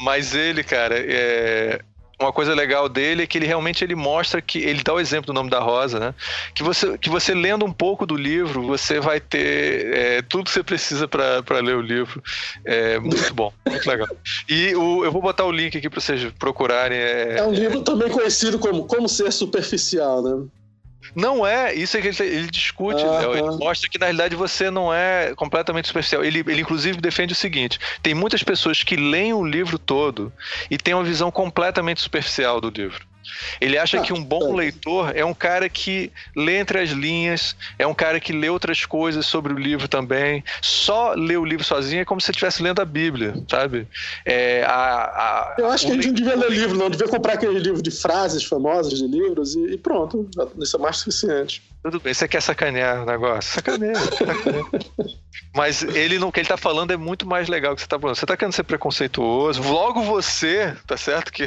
mas ele, cara, é... uma coisa legal dele é que ele realmente ele mostra que ele dá o exemplo do nome da Rosa, né? Que você, que você lendo um pouco do livro, você vai ter é, tudo que você precisa para ler o livro. É muito bom, muito legal. E o, eu vou botar o link aqui para vocês procurarem. é- É um livro também conhecido como Como Ser Superficial, né? Não é, isso é que ele, ele discute, Léo. Ele mostra que na realidade você não é completamente superficial. Ele, ele inclusive defende o seguinte: tem muitas pessoas que leem o livro todo e têm uma visão completamente superficial do livro. Ele acha ah, que um bom é. leitor é um cara que lê entre as linhas, é um cara que lê outras coisas sobre o livro também. Só ler o livro sozinho é como se estivesse lendo a Bíblia, sabe? É, a, a, Eu acho que a gente não devia ler livro, não. Devia comprar aquele livro de frases famosas de livros e, e pronto. Isso é mais suficiente. Tudo bem, você quer sacanear o negócio? Sacaneia. sacaneia. *laughs* Mas ele não, o que ele tá falando é muito mais legal que você tá falando. Você tá querendo ser preconceituoso. Logo você, tá certo que.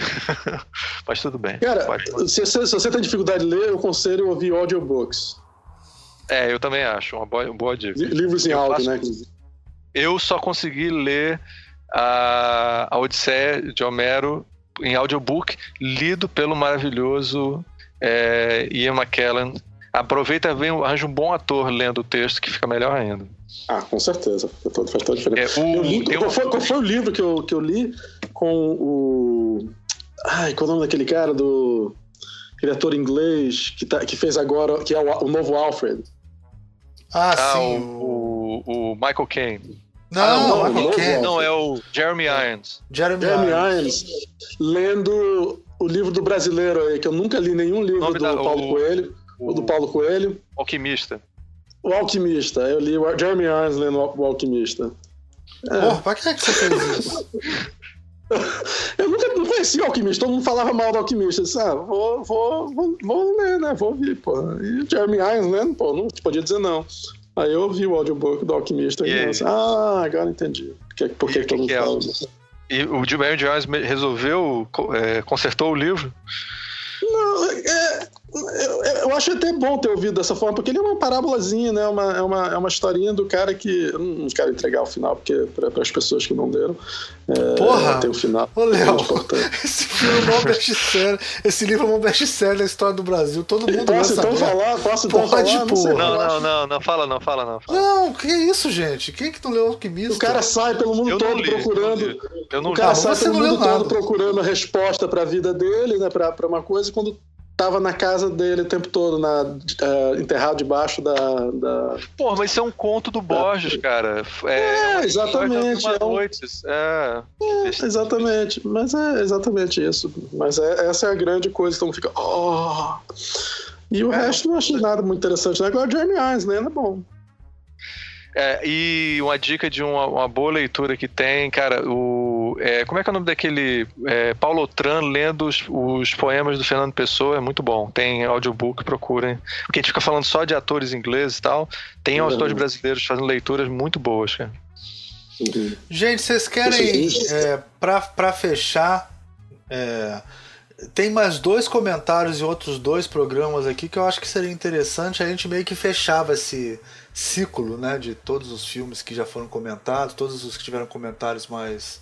*laughs* Mas tudo bem. Cara, se, se, se, você tem dificuldade de ler, eu aconselho ouvir audiobooks. É, eu também acho, uma boa, boa dica. Livros em áudio, né? Eu só consegui ler a, a Odisseia de Homero em audiobook, lido pelo maravilhoso é, Ian McKellen, Aproveita e vem, arranja um bom ator lendo o texto que fica melhor ainda. Ah, com certeza. Faz toda a diferença. É, o, li, qual, foi, qual, foi, o livro que eu, que eu li com o. Ai, qual é o nome daquele cara do. Aquele ator inglês que, tá, que fez agora, que é o, o novo Alfred. Ah, ah sim. O, o, o Michael Caine. Não, ah, não, não, não, é o Jeremy Irons. Jeremy, Jeremy Irons. Irons. Lendo o livro do brasileiro aí, que eu nunca li nenhum livro do da, Paulo o... Coelho. O, do Paulo Coelho. Alquimista. O Alquimista. Eu li o Jeremy Irons lendo o Alquimista. É. Porra, pra que, é que você fez isso? *laughs* eu nunca não conhecia o Alquimista, todo mundo falava mal do Alquimista. Eu disse, ah, vou, vou, vou, vou ler, né? Vou ouvir, pô. E o Jeremy Irons lendo, pô, não podia dizer não. Aí eu ouvi o audiobook do Alquimista e, e disse, ah, agora entendi. Por que, por que, que todo mundo é fala? E o Jeremy Irons resolveu, é, consertou o livro? Não, é, eu, eu, acho até bom ter ouvido dessa forma, porque ele é uma parábolazinha, né? Uma, é, uma, é uma historinha do cara que. Eu não quero entregar o final, porque para as pessoas que não deram. É, Porra! Tem o final. Ô, Léo, *laughs* esse filme é um best-seller. Esse livro é um best-seller da história do Brasil. Todo mundo Posso então saber. falar? Posso então Pode, falar? Não, não, não, não, não, fala, não, fala, não. Fala. Não, que isso, gente? Quem é que não leu Alquimista? O cara sai pelo mundo eu todo li, procurando. Eu não o cara li. sai pelo mundo todo procurando a resposta para a vida dele, né? Para uma coisa, e quando tava na casa dele o tempo todo, na, uh, enterrado debaixo da, da. Porra, mas isso é um conto do Borges, é. cara. É, é exatamente. É, um... noites. É. é. exatamente. Mas é exatamente isso. Mas é, essa é a grande coisa. Então fica. Oh! E o é, resto não achei nada muito interessante. Né? Agora, Jeremy Irons, né? É bom. É, e uma dica de uma, uma, boa leitura que tem, cara, o. É, como é que é o nome daquele. É, Paulo Tran lendo os, os, poemas do Fernando Pessoa, é muito bom. Tem audiobook, procurem. Porque a gente fica falando só de atores ingleses e tal. Tem autores brasileiros fazendo leituras muito boas, cara. Gente, vocês querem, é, pra, pra fechar, é, tem mais dois comentários e outros dois programas aqui que eu acho que seria interessante. A gente meio que fechava esse ciclo né, de todos os filmes que já foram comentados, todos os que tiveram comentários mais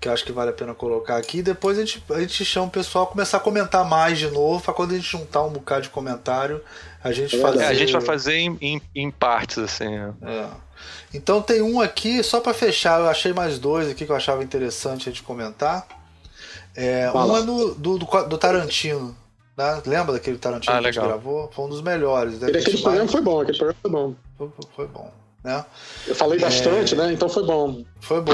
que eu acho que vale a pena colocar aqui. E depois a gente, a gente chama o pessoal a começar a comentar mais de novo, para quando a gente juntar um bocado de comentário, a gente é, fazer. É, a gente vai fazer em, em, em partes, assim. É. é. Então tem um aqui, só para fechar, eu achei mais dois aqui que eu achava interessante a gente comentar. É, um é do, do, do Tarantino. Né? Lembra daquele Tarantino ah, que a gente gravou? Foi um dos melhores. Aquele, aquele programa foi bom, aquele programa foi bom. Foi, foi bom. Né? Eu falei bastante, é... né? Então foi bom. Foi bom.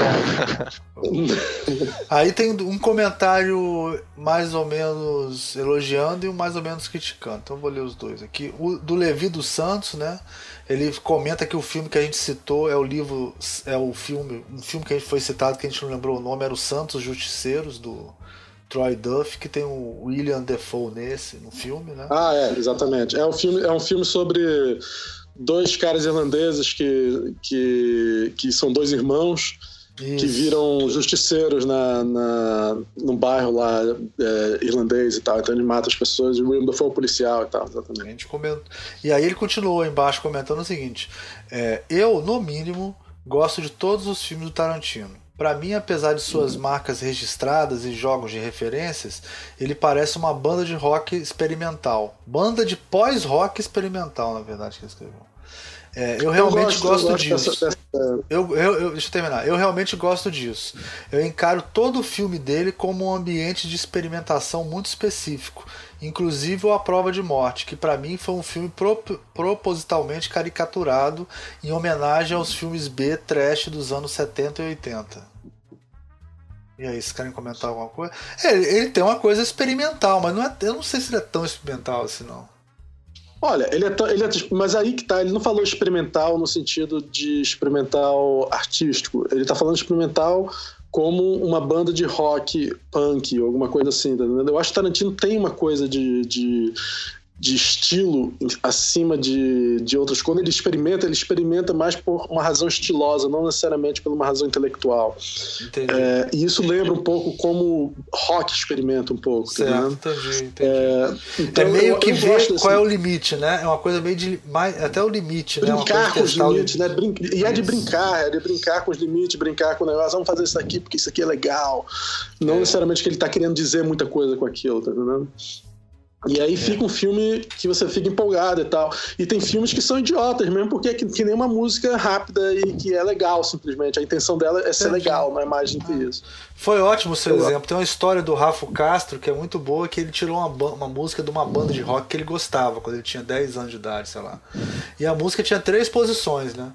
Aí tem um comentário mais ou menos elogiando e um mais ou menos criticando. Então vou ler os dois aqui. O do Levi dos Santos, né? Ele comenta que o filme que a gente citou é o livro, é o filme, um filme que a gente foi citado que a gente não lembrou o nome, era o Santos Justiceiros do Troy Duff, que tem o William Defoe nesse, no filme, né? Ah, é, exatamente. É um filme, é um filme sobre dois caras irlandeses que, que, que são dois irmãos Isso. que viram justiceiros na, na, no bairro lá é, irlandês e tal. Então ele mata as pessoas e o William Defoe é policial e tal, exatamente. A gente. E aí ele continuou embaixo comentando o seguinte: é, Eu, no mínimo, gosto de todos os filmes do Tarantino para mim, apesar de suas marcas registradas e jogos de referências, ele parece uma banda de rock experimental. Banda de pós-rock experimental, na verdade, que ele escreveu. É, eu realmente eu gosto, gosto, eu gosto, disso. Dessa... Eu, eu, deixa eu terminar. Eu realmente gosto disso. Eu encaro todo o filme dele como um ambiente de experimentação muito específico inclusive o A Prova de Morte, que para mim foi um filme propositalmente caricaturado em homenagem aos filmes B trash dos anos 70 e 80. E aí, vocês querem comentar alguma coisa? É, ele, ele tem uma coisa experimental, mas não é, eu não sei se ele é tão experimental assim, não. Olha, ele é, ele é, Mas aí que tá, ele não falou experimental no sentido de experimental artístico. Ele tá falando experimental como uma banda de rock punk, alguma coisa assim, tá? Eu acho que Tarantino tem uma coisa de, de de estilo acima de, de outras. Quando ele experimenta, ele experimenta mais por uma razão estilosa, não necessariamente por uma razão intelectual. É, e isso lembra um pouco como rock experimenta um pouco. Certo, tá entendi, entendi. É, então, é meio eu, que eu ver qual é o limite, né? É uma coisa meio de. Mais, até o limite, brincar né? Brincar com os limites, né? Brin e é de brincar, é de brincar com os limites, brincar com o negócio. Vamos fazer isso aqui porque isso aqui é legal. Não é. necessariamente que ele está querendo dizer muita coisa com aquilo, tá entendendo? E aí fica um filme que você fica empolgado e tal. E tem filmes que são idiotas mesmo, porque é que, que nem uma música rápida e que é legal, simplesmente. A intenção dela é ser legal, não é mais do que isso. Foi ótimo o seu Eu exemplo. Tem uma história do Rafa Castro que é muito boa, que ele tirou uma, uma música de uma banda de rock que ele gostava, quando ele tinha 10 anos de idade, sei lá. E a música tinha três posições, né?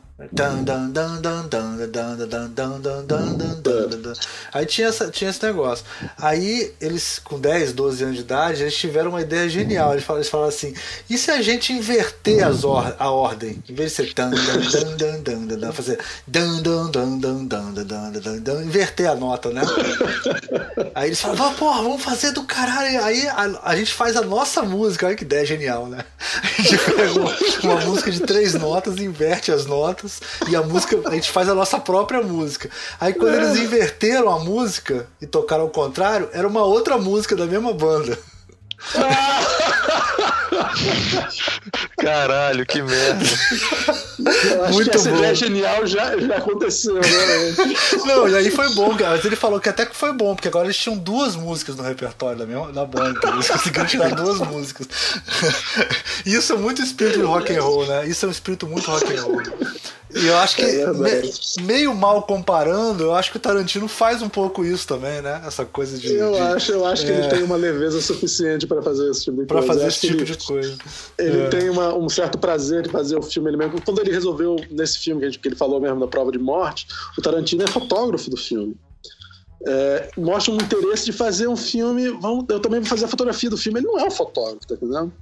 Aí tinha, essa, tinha esse negócio. Aí eles, com 10, 12 anos de idade, eles tiveram uma ideia genial. Eles falaram, eles falaram assim: e se a gente inverter as or a ordem? Em vez de ser fazer inverter a nota, né? Aí eles falaram, porra, vamos fazer do caralho. Aí a, a, gente faz a nossa música. Olha que ideia genial, né? A gente pega uma, uma música de três notas, inverte as notas e a música, a gente faz a nossa própria música. Aí quando eles inverteram a música e tocaram ao contrário, era uma outra música da mesma banda. *laughs* Caralho, que merda. Muito que essa bom. ideia genial já, já aconteceu, né? Não, e aí foi bom, cara. Mas ele falou que até que foi bom, porque agora eles tinham duas músicas no repertório da, minha, da banda. Eles conseguiram tirar duas músicas. *laughs* Isso é muito espírito de rock and roll, né? Isso é um espírito muito rock and roll. E eu acho que, é me, meio mal comparando, eu acho que o Tarantino faz um pouco isso também, né? Essa coisa de. Eu de, acho, eu acho é... que ele é. tem uma leveza suficiente para fazer esse tipo de pra coisa. Fazer esse tipo ele, de coisa. Ele é. tem uma, um certo prazer de fazer o filme ele mesmo. Quando ele resolveu, nesse filme que, gente, que ele falou mesmo da prova de morte, o Tarantino é fotógrafo do filme. É, mostra um interesse de fazer um filme. Vamos, eu também vou fazer a fotografia do filme. Ele não é um fotógrafo, tá entendendo?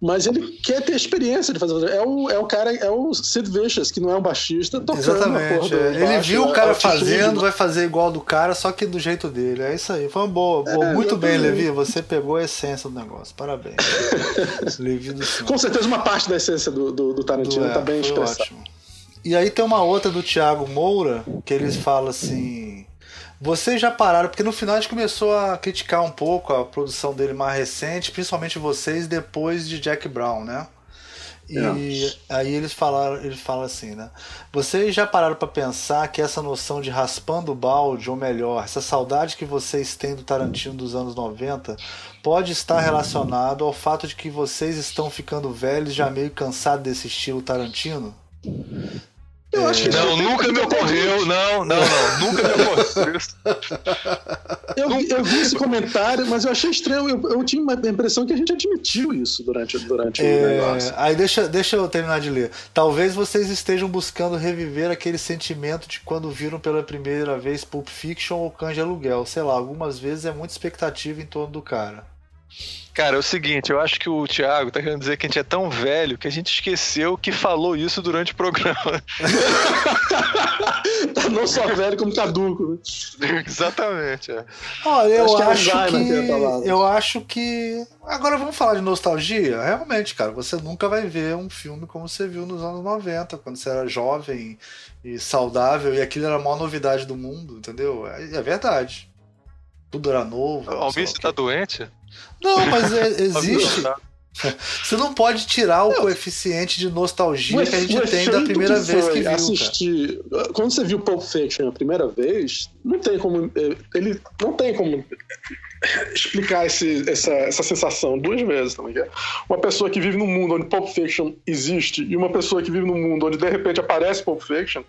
Mas ele quer ter experiência de fazer. É o, é o cara, é o Sid Vicious, que não é um baixista, tocando Exatamente. É. Ele viu o cara fazendo, vai fazer igual do cara, só que do jeito dele. É isso aí. Foi uma boa. boa. É, Muito bem, Levi. Você pegou a essência do negócio. Parabéns. *laughs* Levi do. Com certeza uma parte da essência do, do, do Tarantino do, é, tá bem expressada. E aí tem uma outra do Thiago Moura, que eles falam assim. Vocês já pararam, porque no final a gente começou a criticar um pouco a produção dele mais recente, principalmente vocês depois de Jack Brown, né? E é. aí eles falaram, ele fala assim, né? Vocês já pararam para pensar que essa noção de raspando o balde, ou melhor, essa saudade que vocês têm do Tarantino dos anos 90, pode estar relacionado ao fato de que vocês estão ficando velhos, já meio cansados desse estilo Tarantino? Eu acho que não, *laughs* nunca me ocorreu. Não, não, não, nunca me ocorreu. Eu, eu vi esse comentário, mas eu achei estranho. Eu, eu tinha a impressão que a gente admitiu isso durante, durante é, o negócio. Aí deixa, deixa eu terminar de ler. Talvez vocês estejam buscando reviver aquele sentimento de quando viram pela primeira vez Pulp Fiction ou Canja Aluguel. Sei lá, algumas vezes é muita expectativa em torno do cara. Cara, é o seguinte, eu acho que o Thiago tá querendo dizer que a gente é tão velho que a gente esqueceu que falou isso durante o programa. *laughs* tá não só velho como caduco, né? *laughs* Exatamente. É. Olha, eu acho, acho que, que eu acho que agora vamos falar de nostalgia. Realmente, cara, você nunca vai ver um filme como você viu nos anos 90, quando você era jovem e saudável e aquilo era a maior novidade do mundo, entendeu? É, é verdade. Tudo era novo. O Almir, você tá doente? Não, mas é, *laughs* existe. Você não pode tirar o não. coeficiente de nostalgia que a gente tem da primeira que vez que viu. Assistir, cara. quando você viu Pulp Fiction a primeira vez, não tem como é, ele não tem como explicar esse, essa, essa sensação duas vezes também. É uma pessoa que vive num mundo onde Pulp Fiction existe e uma pessoa que vive num mundo onde de repente aparece Pulp Fiction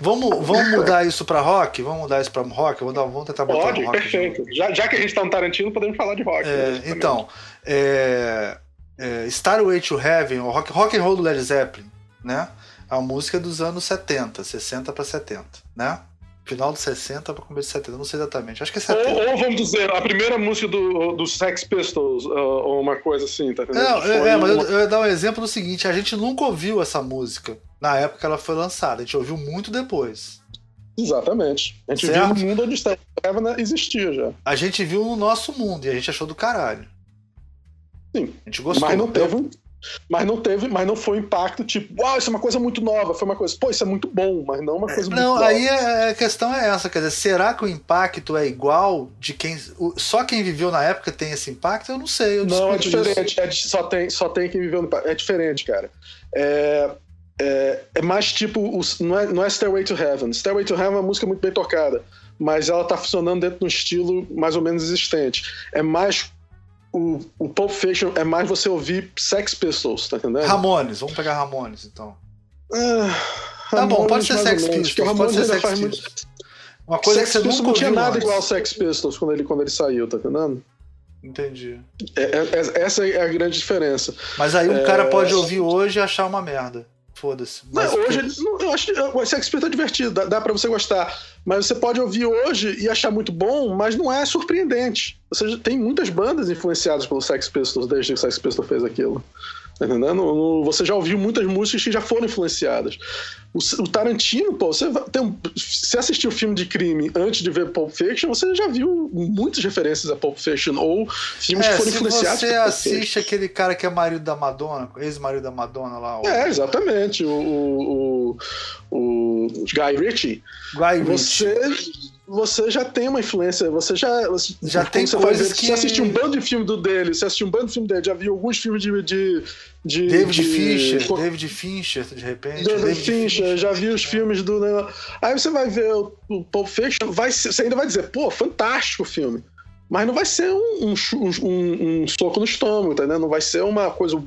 Vamos, vamos mudar isso para rock? Vamos mudar isso para rock? Vamos, dar, vamos tentar botar Pode, rock. Perfeito. Já, já, que a gente está no Tarantino, podemos falar de rock. É, né, então, é, é, Starway to Heaven, o rock, rock and roll do Led Zeppelin, né? A música dos anos 70, 60 para 70, né? Final de 60 para começo de 70, não sei exatamente. Acho que é 70. Ou, ou vamos dizer, a primeira música do, do Sex Pistols, uh, ou uma coisa assim, tá entendendo? Não, é, é, mas eu, eu ia dar um exemplo do seguinte: a gente nunca ouviu essa música na época que ela foi lançada, a gente ouviu muito depois. Exatamente. A gente certo? viu no mundo onde Steve existia já. A gente viu no nosso mundo e a gente achou do caralho. Sim. A gente gostou. Mas não teve. Mas não teve, mas não foi um impacto tipo, uau, isso é uma coisa muito nova, foi uma coisa, pô, isso é muito bom, mas não uma coisa não, muito aí nova. É, a questão é essa, quer dizer, será que o impacto é igual de quem. Só quem viveu na época tem esse impacto? Eu não sei. Eu não, é diferente, é, só, tem, só tem quem viveu no impacto. É diferente, cara. É, é, é mais tipo. Não é, não é Stairway to Heaven. Stairway to Heaven é uma música muito bem tocada, mas ela tá funcionando dentro de um estilo mais ou menos existente. É mais o, o Pulp Fiction é mais você ouvir Sex Pistols, tá entendendo? Ramones, vamos pegar Ramones então. Ah, tá bom, pode ser Sex Pistols. Pode ser Sex Pistols. Muito... Uma coisa Sex que você Pistols não tinha nada antes. igual ao Sex Pistols quando ele, quando ele saiu, tá entendendo? Entendi. É, é, é essa é a grande diferença. Mas aí um é, cara pode ouvir hoje e achar uma merda. Foda-se. Mas hoje, eu acho que o Sex Pistols é divertido, dá, dá pra você gostar. Mas você pode ouvir hoje e achar muito bom, mas não é surpreendente. Ou seja, tem muitas bandas influenciadas pelo Sex Pistols desde que o Sex Pistols fez aquilo. Tá entendendo? Você já ouviu muitas músicas que já foram influenciadas. O, o Tarantino, pô, você tem se assistiu filme de crime antes de ver Pulp Fiction, você já viu muitas referências a Pulp Fiction ou filmes é, que foram influenciados. Você assiste aquele cara que é marido da Madonna, ex-marido da Madonna lá. O... É, exatamente. O, o, o, Guy Ritchie. Guy Ritchie você já tem uma influência, você já. Você, já tem você coisas que. Você assistiu um bando de filme do dele, você assistiu um bando de filme dele, já viu alguns filmes de. de, de David de, Fincher, David Fincher, de repente. David, David Fincher, Fincher, já viu os filmes do. Aí você vai ver o, o Pulp Fiction, vai, você ainda vai dizer, pô, fantástico o filme. Mas não vai ser um, um, um, um soco no estômago, entendeu? Não vai ser uma coisa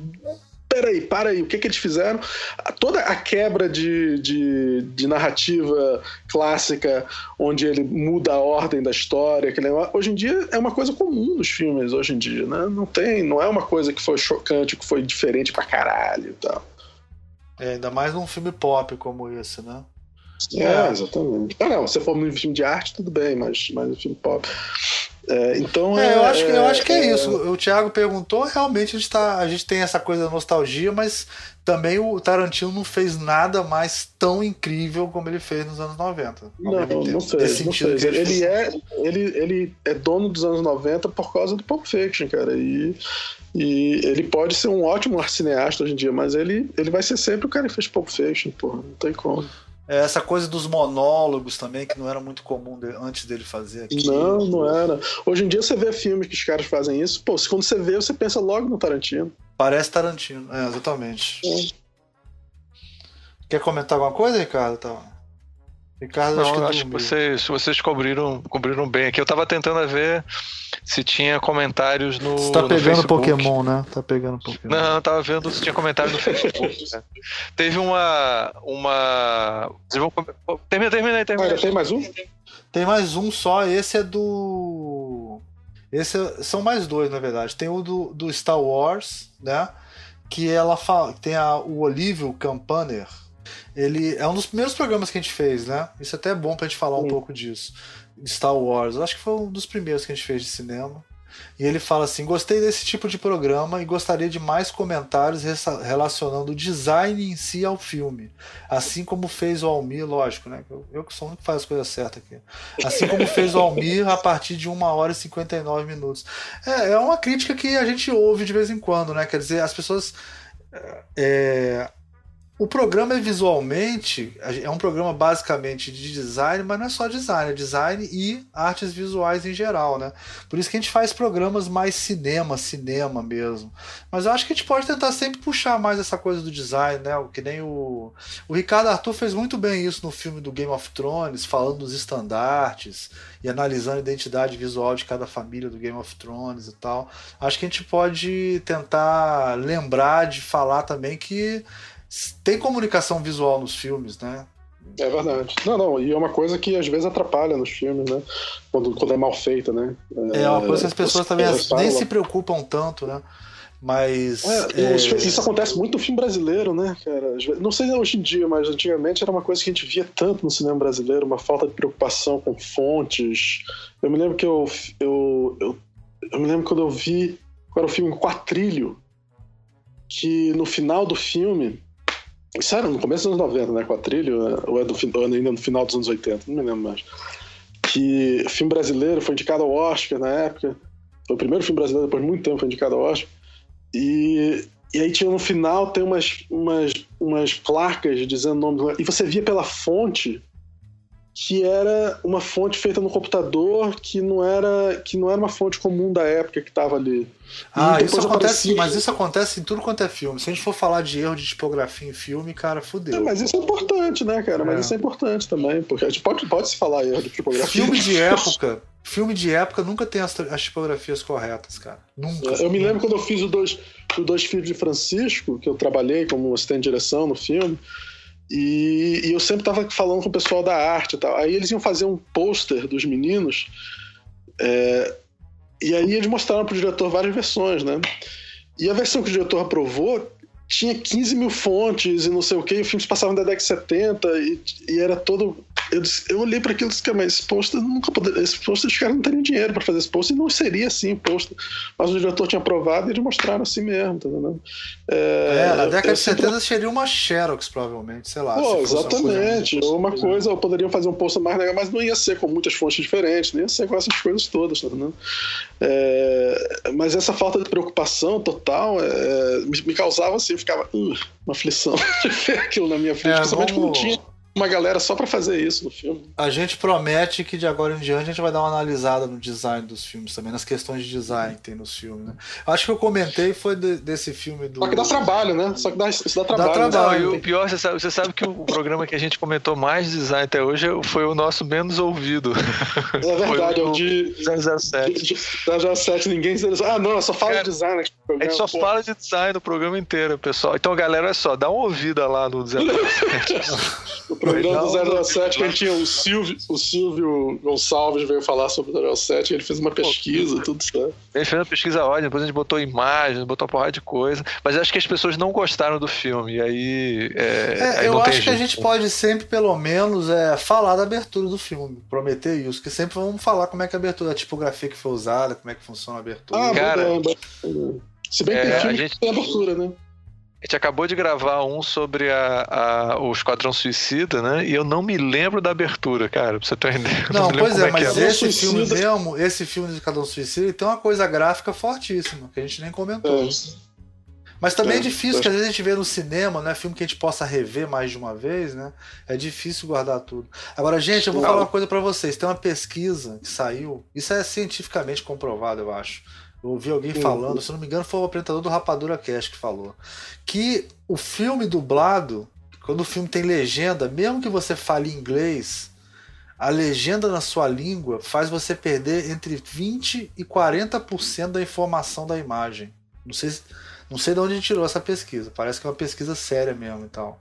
peraí, para aí, o que, que eles fizeram? Toda a quebra de, de, de, narrativa clássica, onde ele muda a ordem da história, que hoje em dia é uma coisa comum nos filmes, hoje em dia, né? Não tem, não é uma coisa que foi chocante, que foi diferente pra caralho e tal. É, ainda mais num filme pop como esse, né? É, é. exatamente. Ah, não, se for um filme de arte, tudo bem, mas, mas um filme pop. É, então é, eu, acho que, eu acho que é, é isso. O Thiago perguntou, realmente a gente, tá, a gente tem essa coisa da nostalgia, mas também o Tarantino não fez nada mais tão incrível como ele fez nos anos 90. Não, não fez. Não fez. Ele, ele, é, ele, ele é dono dos anos 90 por causa do Pulp Fiction, cara. E, e ele pode ser um ótimo cineasta hoje em dia, mas ele, ele vai ser sempre o cara que fez Pulp Fiction, porra. Não tem como. É, essa coisa dos monólogos também, que não era muito comum de, antes dele fazer aqui. Não, não era. Hoje em dia você vê filmes que os caras fazem isso, pô, quando você vê, você pensa logo no Tarantino. Parece Tarantino, é, exatamente. É. Quer comentar alguma coisa, Ricardo? Tá. Ricardo, não, acho que, acho que vocês, vocês cobriram, cobriram bem aqui. Eu tava tentando ver se tinha comentários no. Você tá pegando Pokémon, né? Tá pegando Pokémon. Não, eu tava vendo se tinha comentários no Facebook. né? *laughs* Teve uma. uma... Termina, termina aí, termina. Ah, tem mais um? Tem mais um só, esse é do. Esse é... são mais dois, na verdade. Tem o do, do Star Wars, né? Que ela fala. Tem a, o Olívio Campaner. Ele é um dos primeiros programas que a gente fez, né? Isso é até é bom pra gente falar um pouco disso. Star Wars. Eu acho que foi um dos primeiros que a gente fez de cinema. E ele fala assim: gostei desse tipo de programa e gostaria de mais comentários relacionando o design em si ao filme. Assim como fez o Almir, lógico, né? Eu, eu que sou o único que faz as coisas certas aqui. Assim como fez o Almir a partir de 1 hora e 59 minutos. É, é uma crítica que a gente ouve de vez em quando, né? Quer dizer, as pessoas. É, o programa visualmente, é um programa basicamente de design, mas não é só design, é design e artes visuais em geral, né? Por isso que a gente faz programas mais cinema, cinema mesmo. Mas eu acho que a gente pode tentar sempre puxar mais essa coisa do design, né? Que nem o. O Ricardo Arthur fez muito bem isso no filme do Game of Thrones, falando dos estandartes e analisando a identidade visual de cada família do Game of Thrones e tal. Acho que a gente pode tentar lembrar de falar também que tem comunicação visual nos filmes, né? É verdade. Não, não, e é uma coisa que às vezes atrapalha nos filmes, né? Quando, quando é mal feita, né? É, é uma coisa que as pessoas também nem se preocupam tanto, né? Mas. É, é... Isso acontece muito no filme brasileiro, né, cara? Não sei hoje em dia, mas antigamente era uma coisa que a gente via tanto no cinema brasileiro, uma falta de preocupação com fontes. Eu me lembro que eu. Eu, eu, eu me lembro quando eu vi. Era o filme Quatrilho, que no final do filme. Isso era no começo dos anos 90, né? Quatrilho, né? ou é do, ainda no final dos anos 80, não me lembro mais. Que filme brasileiro foi indicado ao Oscar na época. Foi o primeiro filme brasileiro depois de muito tempo foi indicado ao Oscar. E, e aí tinha no final tem umas, umas, umas placas dizendo o nome. E você via pela fonte que era uma fonte feita no computador que não era que não era uma fonte comum da época que estava ali. Ah, isso acontece, aparecia... mas isso acontece em tudo quanto é filme. Se a gente for falar de erro de tipografia em filme, cara, fudeu. É, mas isso é importante, né, cara? Mas é. isso é importante também, porque a gente pode, pode se falar erro de tipografia. Filme de *laughs* época, filme de época nunca tem as, as tipografias corretas, cara. Nunca. É, eu me lembro quando eu fiz os dois, os dois filhos de Francisco, que eu trabalhei como assistente de direção no filme. E, e eu sempre estava falando com o pessoal da arte e tal. Aí eles iam fazer um pôster dos meninos. É, e aí eles mostraram para o diretor várias versões, né? E a versão que o diretor aprovou tinha 15 mil fontes e não sei o que, o filme se passava na década de 70 e, e era todo eu, eu olhei para aquilo e disse, mas esse pôster nunca poderia. Esse pôster, os caras não teriam dinheiro para fazer esse pôster e não seria assim o pôster. Mas o diretor tinha aprovado e eles mostraram assim mesmo, tá vendo? É, é na década de 70 sempre... seria uma Xerox, provavelmente, sei lá. Pô, exatamente. Uma coisa, uma coisa ou poderiam fazer um pôster mais legal, mas não ia ser com muitas fontes diferentes, nem ia ser com essas coisas todas, tá vendo? É, mas essa falta de preocupação total é, me, me, causava assim, eu ficava uh, uma aflição *laughs* de ver aquilo na minha frente, é, principalmente vamos... quando tinha uma galera só para fazer isso no filme. A gente promete que de agora em diante a gente vai dar uma analisada no design dos filmes também, nas questões de design que tem nos filmes, né? Acho que eu comentei foi de, desse filme do. Só que dá trabalho, né? Só que dá, isso dá trabalho. Dá trabalho. Não, e o pior, você sabe, você sabe que o programa que a gente comentou mais de design até hoje foi o nosso menos ouvido. É verdade, é o de 007. De, de 007, ninguém Ah, não, eu só fala Cara, de design aqui. A gente só pô. fala de design no programa inteiro, pessoal. Então, galera, é só, dá uma ouvida lá no 007. *laughs* o programa do 007 que a gente tinha o Silvio, o Silvio Gonçalves veio falar sobre o 07, ele fez uma pesquisa, Pô, tudo certo. Ele fez uma pesquisa ótima, depois a gente botou imagens, botou uma porrada de coisa, mas acho que as pessoas não gostaram do filme, e aí. É, é, aí eu acho que jeito. a gente pode sempre, pelo menos, é, falar da abertura do filme, prometer isso, que sempre vamos falar como é que é a abertura, a tipografia que foi usada, como é que funciona a abertura. Ah, Cara, se bem que é, tem filme gente... que tem abertura, né? A gente acabou de gravar um sobre a, a, o Esquadrão Suicida, né? E eu não me lembro da abertura, cara, pra você ter uma ideia. Não, não pois é, é mas é. esse filme mesmo, esse filme do Esquadrão Suicida tem uma coisa gráfica fortíssima, que a gente nem comentou. É. Mas também é, é difícil, porque às vezes a gente vê no cinema, né? Filme que a gente possa rever mais de uma vez, né? É difícil guardar tudo. Agora, gente, eu vou não. falar uma coisa para vocês. Tem uma pesquisa que saiu, isso é cientificamente comprovado, eu acho eu ouvi alguém falando, se não me engano, foi o apresentador do Rapadura Cast que falou. Que o filme dublado, quando o filme tem legenda, mesmo que você fale inglês, a legenda na sua língua faz você perder entre 20% e 40% da informação da imagem. Não sei se não sei de onde ele tirou essa pesquisa. Parece que é uma pesquisa séria mesmo e tal.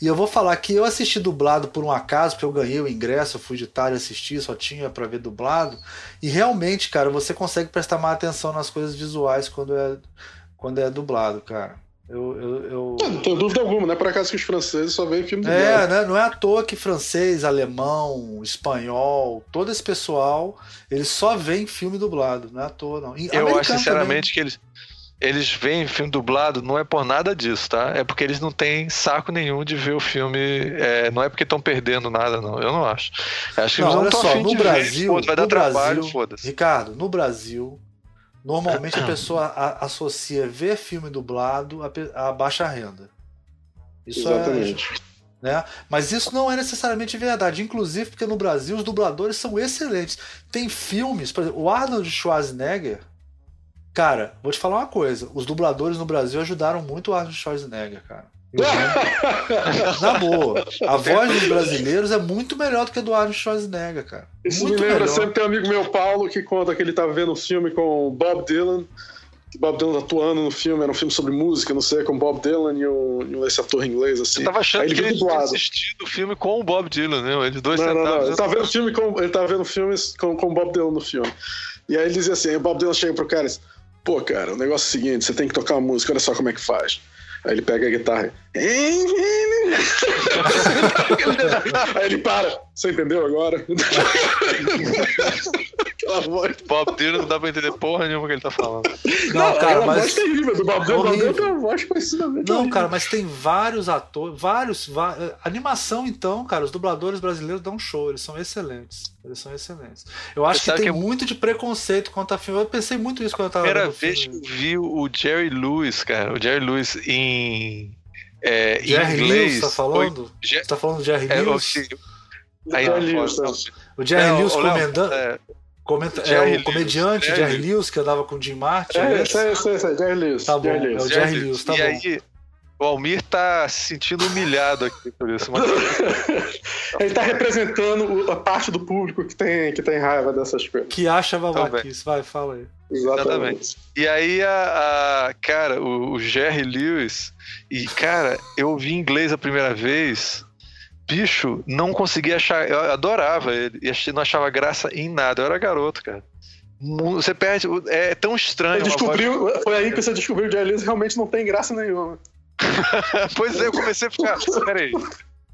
E eu vou falar que eu assisti dublado por um acaso, porque eu ganhei o ingresso, eu fui de tarde assistir, só tinha para ver dublado. E realmente, cara, você consegue prestar mais atenção nas coisas visuais quando é, quando é dublado, cara. Eu, eu, eu... Não, não tenho dúvida alguma, não é por acaso que os franceses só veem filme dublado. É, né? não é à toa que francês, alemão, espanhol, todo esse pessoal, eles só veem filme dublado, não é à toa, não. E eu acho sinceramente também. que eles eles veem filme dublado, não é por nada disso, tá? É porque eles não têm saco nenhum de ver o filme. É, não é porque estão perdendo nada, não. Eu não acho. Eu acho que não, eles não olha só, no Brasil, ver. vai dar Brasil, trabalho, foda-se. Ricardo, no Brasil, normalmente a *coughs* pessoa a, associa ver filme dublado a, a baixa renda. Isso é Exatamente. é. Né? Mas isso não é necessariamente verdade. Inclusive, porque no Brasil os dubladores são excelentes. Tem filmes, por exemplo, o Arnold Schwarzenegger Cara, vou te falar uma coisa: os dubladores no Brasil ajudaram muito o Arnold Schwarzenegger, cara. *laughs* Na boa, a voz dos brasileiros é muito melhor do que a do Arnold Schwarzenegger, cara. Isso muito me lembra melhor. sempre tem um amigo meu, Paulo, que conta que ele tava vendo um filme com o Bob Dylan. Bob Dylan atuando no filme, era um filme sobre música, não sei, com Bob Dylan e, o, e esse ator inglês, assim. Eu tava achando Aí ele que ele tinha assistido o filme com o Bob Dylan, né? Eles dois não, Não, não. Ele tava vendo filme com, ele tava vendo filmes com, com o Bob Dylan no filme. E aí ele dizia assim, o Bob Dylan chega pro cara e diz, pô, cara, o negócio é o seguinte, você tem que tocar uma música, olha só como é que faz. Aí ele pega a guitarra. *laughs* Aí ele para. Você entendeu agora? *laughs* Aquela voz. Bob Dylan não dá pra entender porra nenhuma que ele tá falando. Não, não cara, mas. voz terrível do Bob Dylan. Bob Dylan tem uma voz conhecidamente. Não, cara, mas tem vários atores, vários. Animação, então, cara, os dubladores brasileiros dão show, eles são excelentes. Eles são excelentes. Eu acho que tem que muito de preconceito quanto a filme. Eu pensei muito isso quando eu tava Primeira vez que eu vi o Jerry Lewis, cara. O Jerry Lewis em. É, Jerry em inglês. Lewis, tá falando? Foi... Você tá falando do Jerry é, Lewis? Aí, Jerry Lewis, o Jerry Lewis comandando. É, Comenta, é o comediante Jerry, Jerry Lewis que andava com o Jim Martin. É, isso, é, isso, é, Jerry Lewis. Tá bom, Jerry é o Jerry Lewis, tá e bom. Aí, o Almir tá se sentindo humilhado aqui por isso. Mas... *laughs* Ele tá representando a parte do público que tem, que tem raiva dessas coisas. Que acha babaquice. Vai, fala aí. Exatamente. E aí, a, a cara, o, o, Jerry Lewis, e cara, eu vi inglês a primeira vez, bicho, não conseguia achar, eu adorava ele, e não achava graça em nada, eu era garoto, cara. Você perde, é tão estranho. Você descobriu, voz... foi aí que você descobriu que o Jerry Lewis realmente não tem graça nenhuma. *laughs* pois é, eu comecei a ficar. Peraí.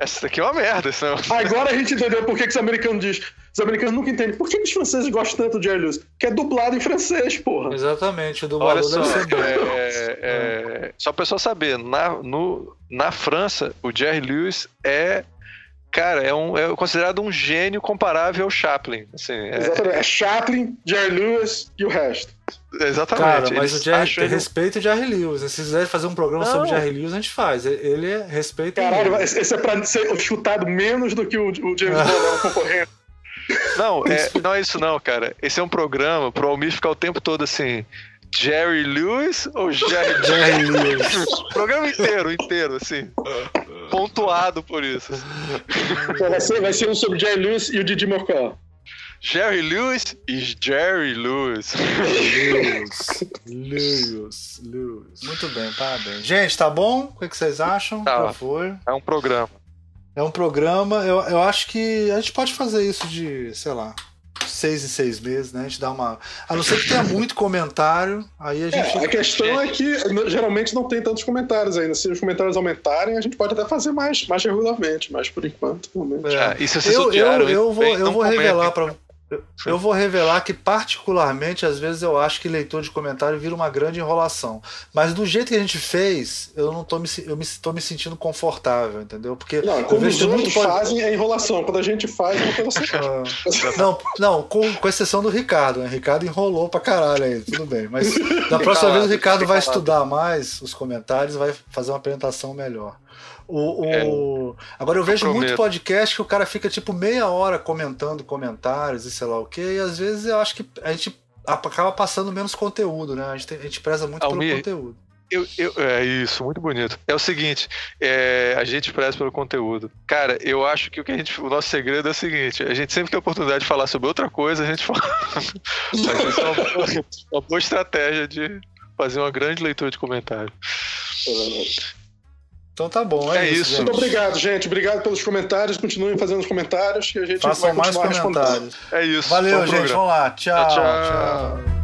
Essa daqui é uma merda. Senão... Agora a gente entendeu por que, que os americanos dizem. Os americanos nunca entendem. Por que os franceses gostam tanto de Jerry Lewis? Que é dublado em francês, porra. Exatamente, o dublador Olha só, ser é, é, Só pra pessoa saber, na, no, na França, o Jerry Lewis é cara, é, um, é considerado um gênio comparável ao Chaplin. Assim, é... Exatamente. É Chaplin, Jerry Lewis e o resto. Exatamente. Cara, mas Eles o Jerry ele... respeita o Jerry Lewis. Se quiser fazer um programa não. sobre Jerry Lewis, a gente faz. Ele é respeita. Caralho, esse é pra ser chutado menos do que o, o James Bond *laughs* concorrendo. Não, é, não é isso não, cara. Esse é um programa pro Almir ficar o tempo todo assim. Jerry Lewis ou Jerry, *laughs* Jerry Lewis? o *laughs* programa inteiro, inteiro, assim. Pontuado por isso. Vai ser, vai ser um sobre Jerry Lewis e o Didi Mocó. Jerry Lewis e Jerry Lewis. Lewis. Lewis. Lewis. Muito bem, parabéns. Gente, tá bom? O que, que vocês acham? Tá. Por favor. É um programa. É um programa. Eu, eu acho que a gente pode fazer isso de, sei lá, seis em seis meses, né? A gente dá uma. A não ser que tenha muito comentário, aí a gente. É, a questão é que geralmente não tem tantos comentários ainda. Se os comentários aumentarem, a gente pode até fazer mais, mais regularmente, mas por enquanto, realmente. É, e se vocês eu, eu, eu, vou, eu vou revelar para eu vou revelar que, particularmente, às vezes eu acho que leitor de comentário vira uma grande enrolação. Mas do jeito que a gente fez, eu não tô me, eu me, tô me sentindo confortável, entendeu? Porque não, quando os outros pode... fazem é enrolação. Quando a gente faz, é coisa *laughs* assim. não, não com, com exceção do Ricardo. Né? O Ricardo enrolou pra caralho aí, tudo bem. Mas *laughs* da próxima vez o Ricardo vai estudar mais os comentários vai fazer uma apresentação melhor. O, o... É, Agora eu vejo muito podcast que o cara fica tipo meia hora comentando comentários e sei lá o que, e às vezes eu acho que a gente acaba passando menos conteúdo, né? A gente, a gente preza muito Almir, pelo conteúdo. Eu, eu, é isso, muito bonito. É o seguinte, é, a gente preza pelo conteúdo. Cara, eu acho que o que a gente, o nosso segredo é o seguinte: a gente sempre tem a oportunidade de falar sobre outra coisa, a gente fala. isso é uma boa, uma boa estratégia de fazer uma grande leitura de comentário. É então tá bom, é, é isso. isso. Muito obrigado, gente. Obrigado pelos comentários. Continuem fazendo os comentários que a gente Façam vai mais comentários. É isso. Valeu, gente. Vamos lá. tchau. tchau. tchau.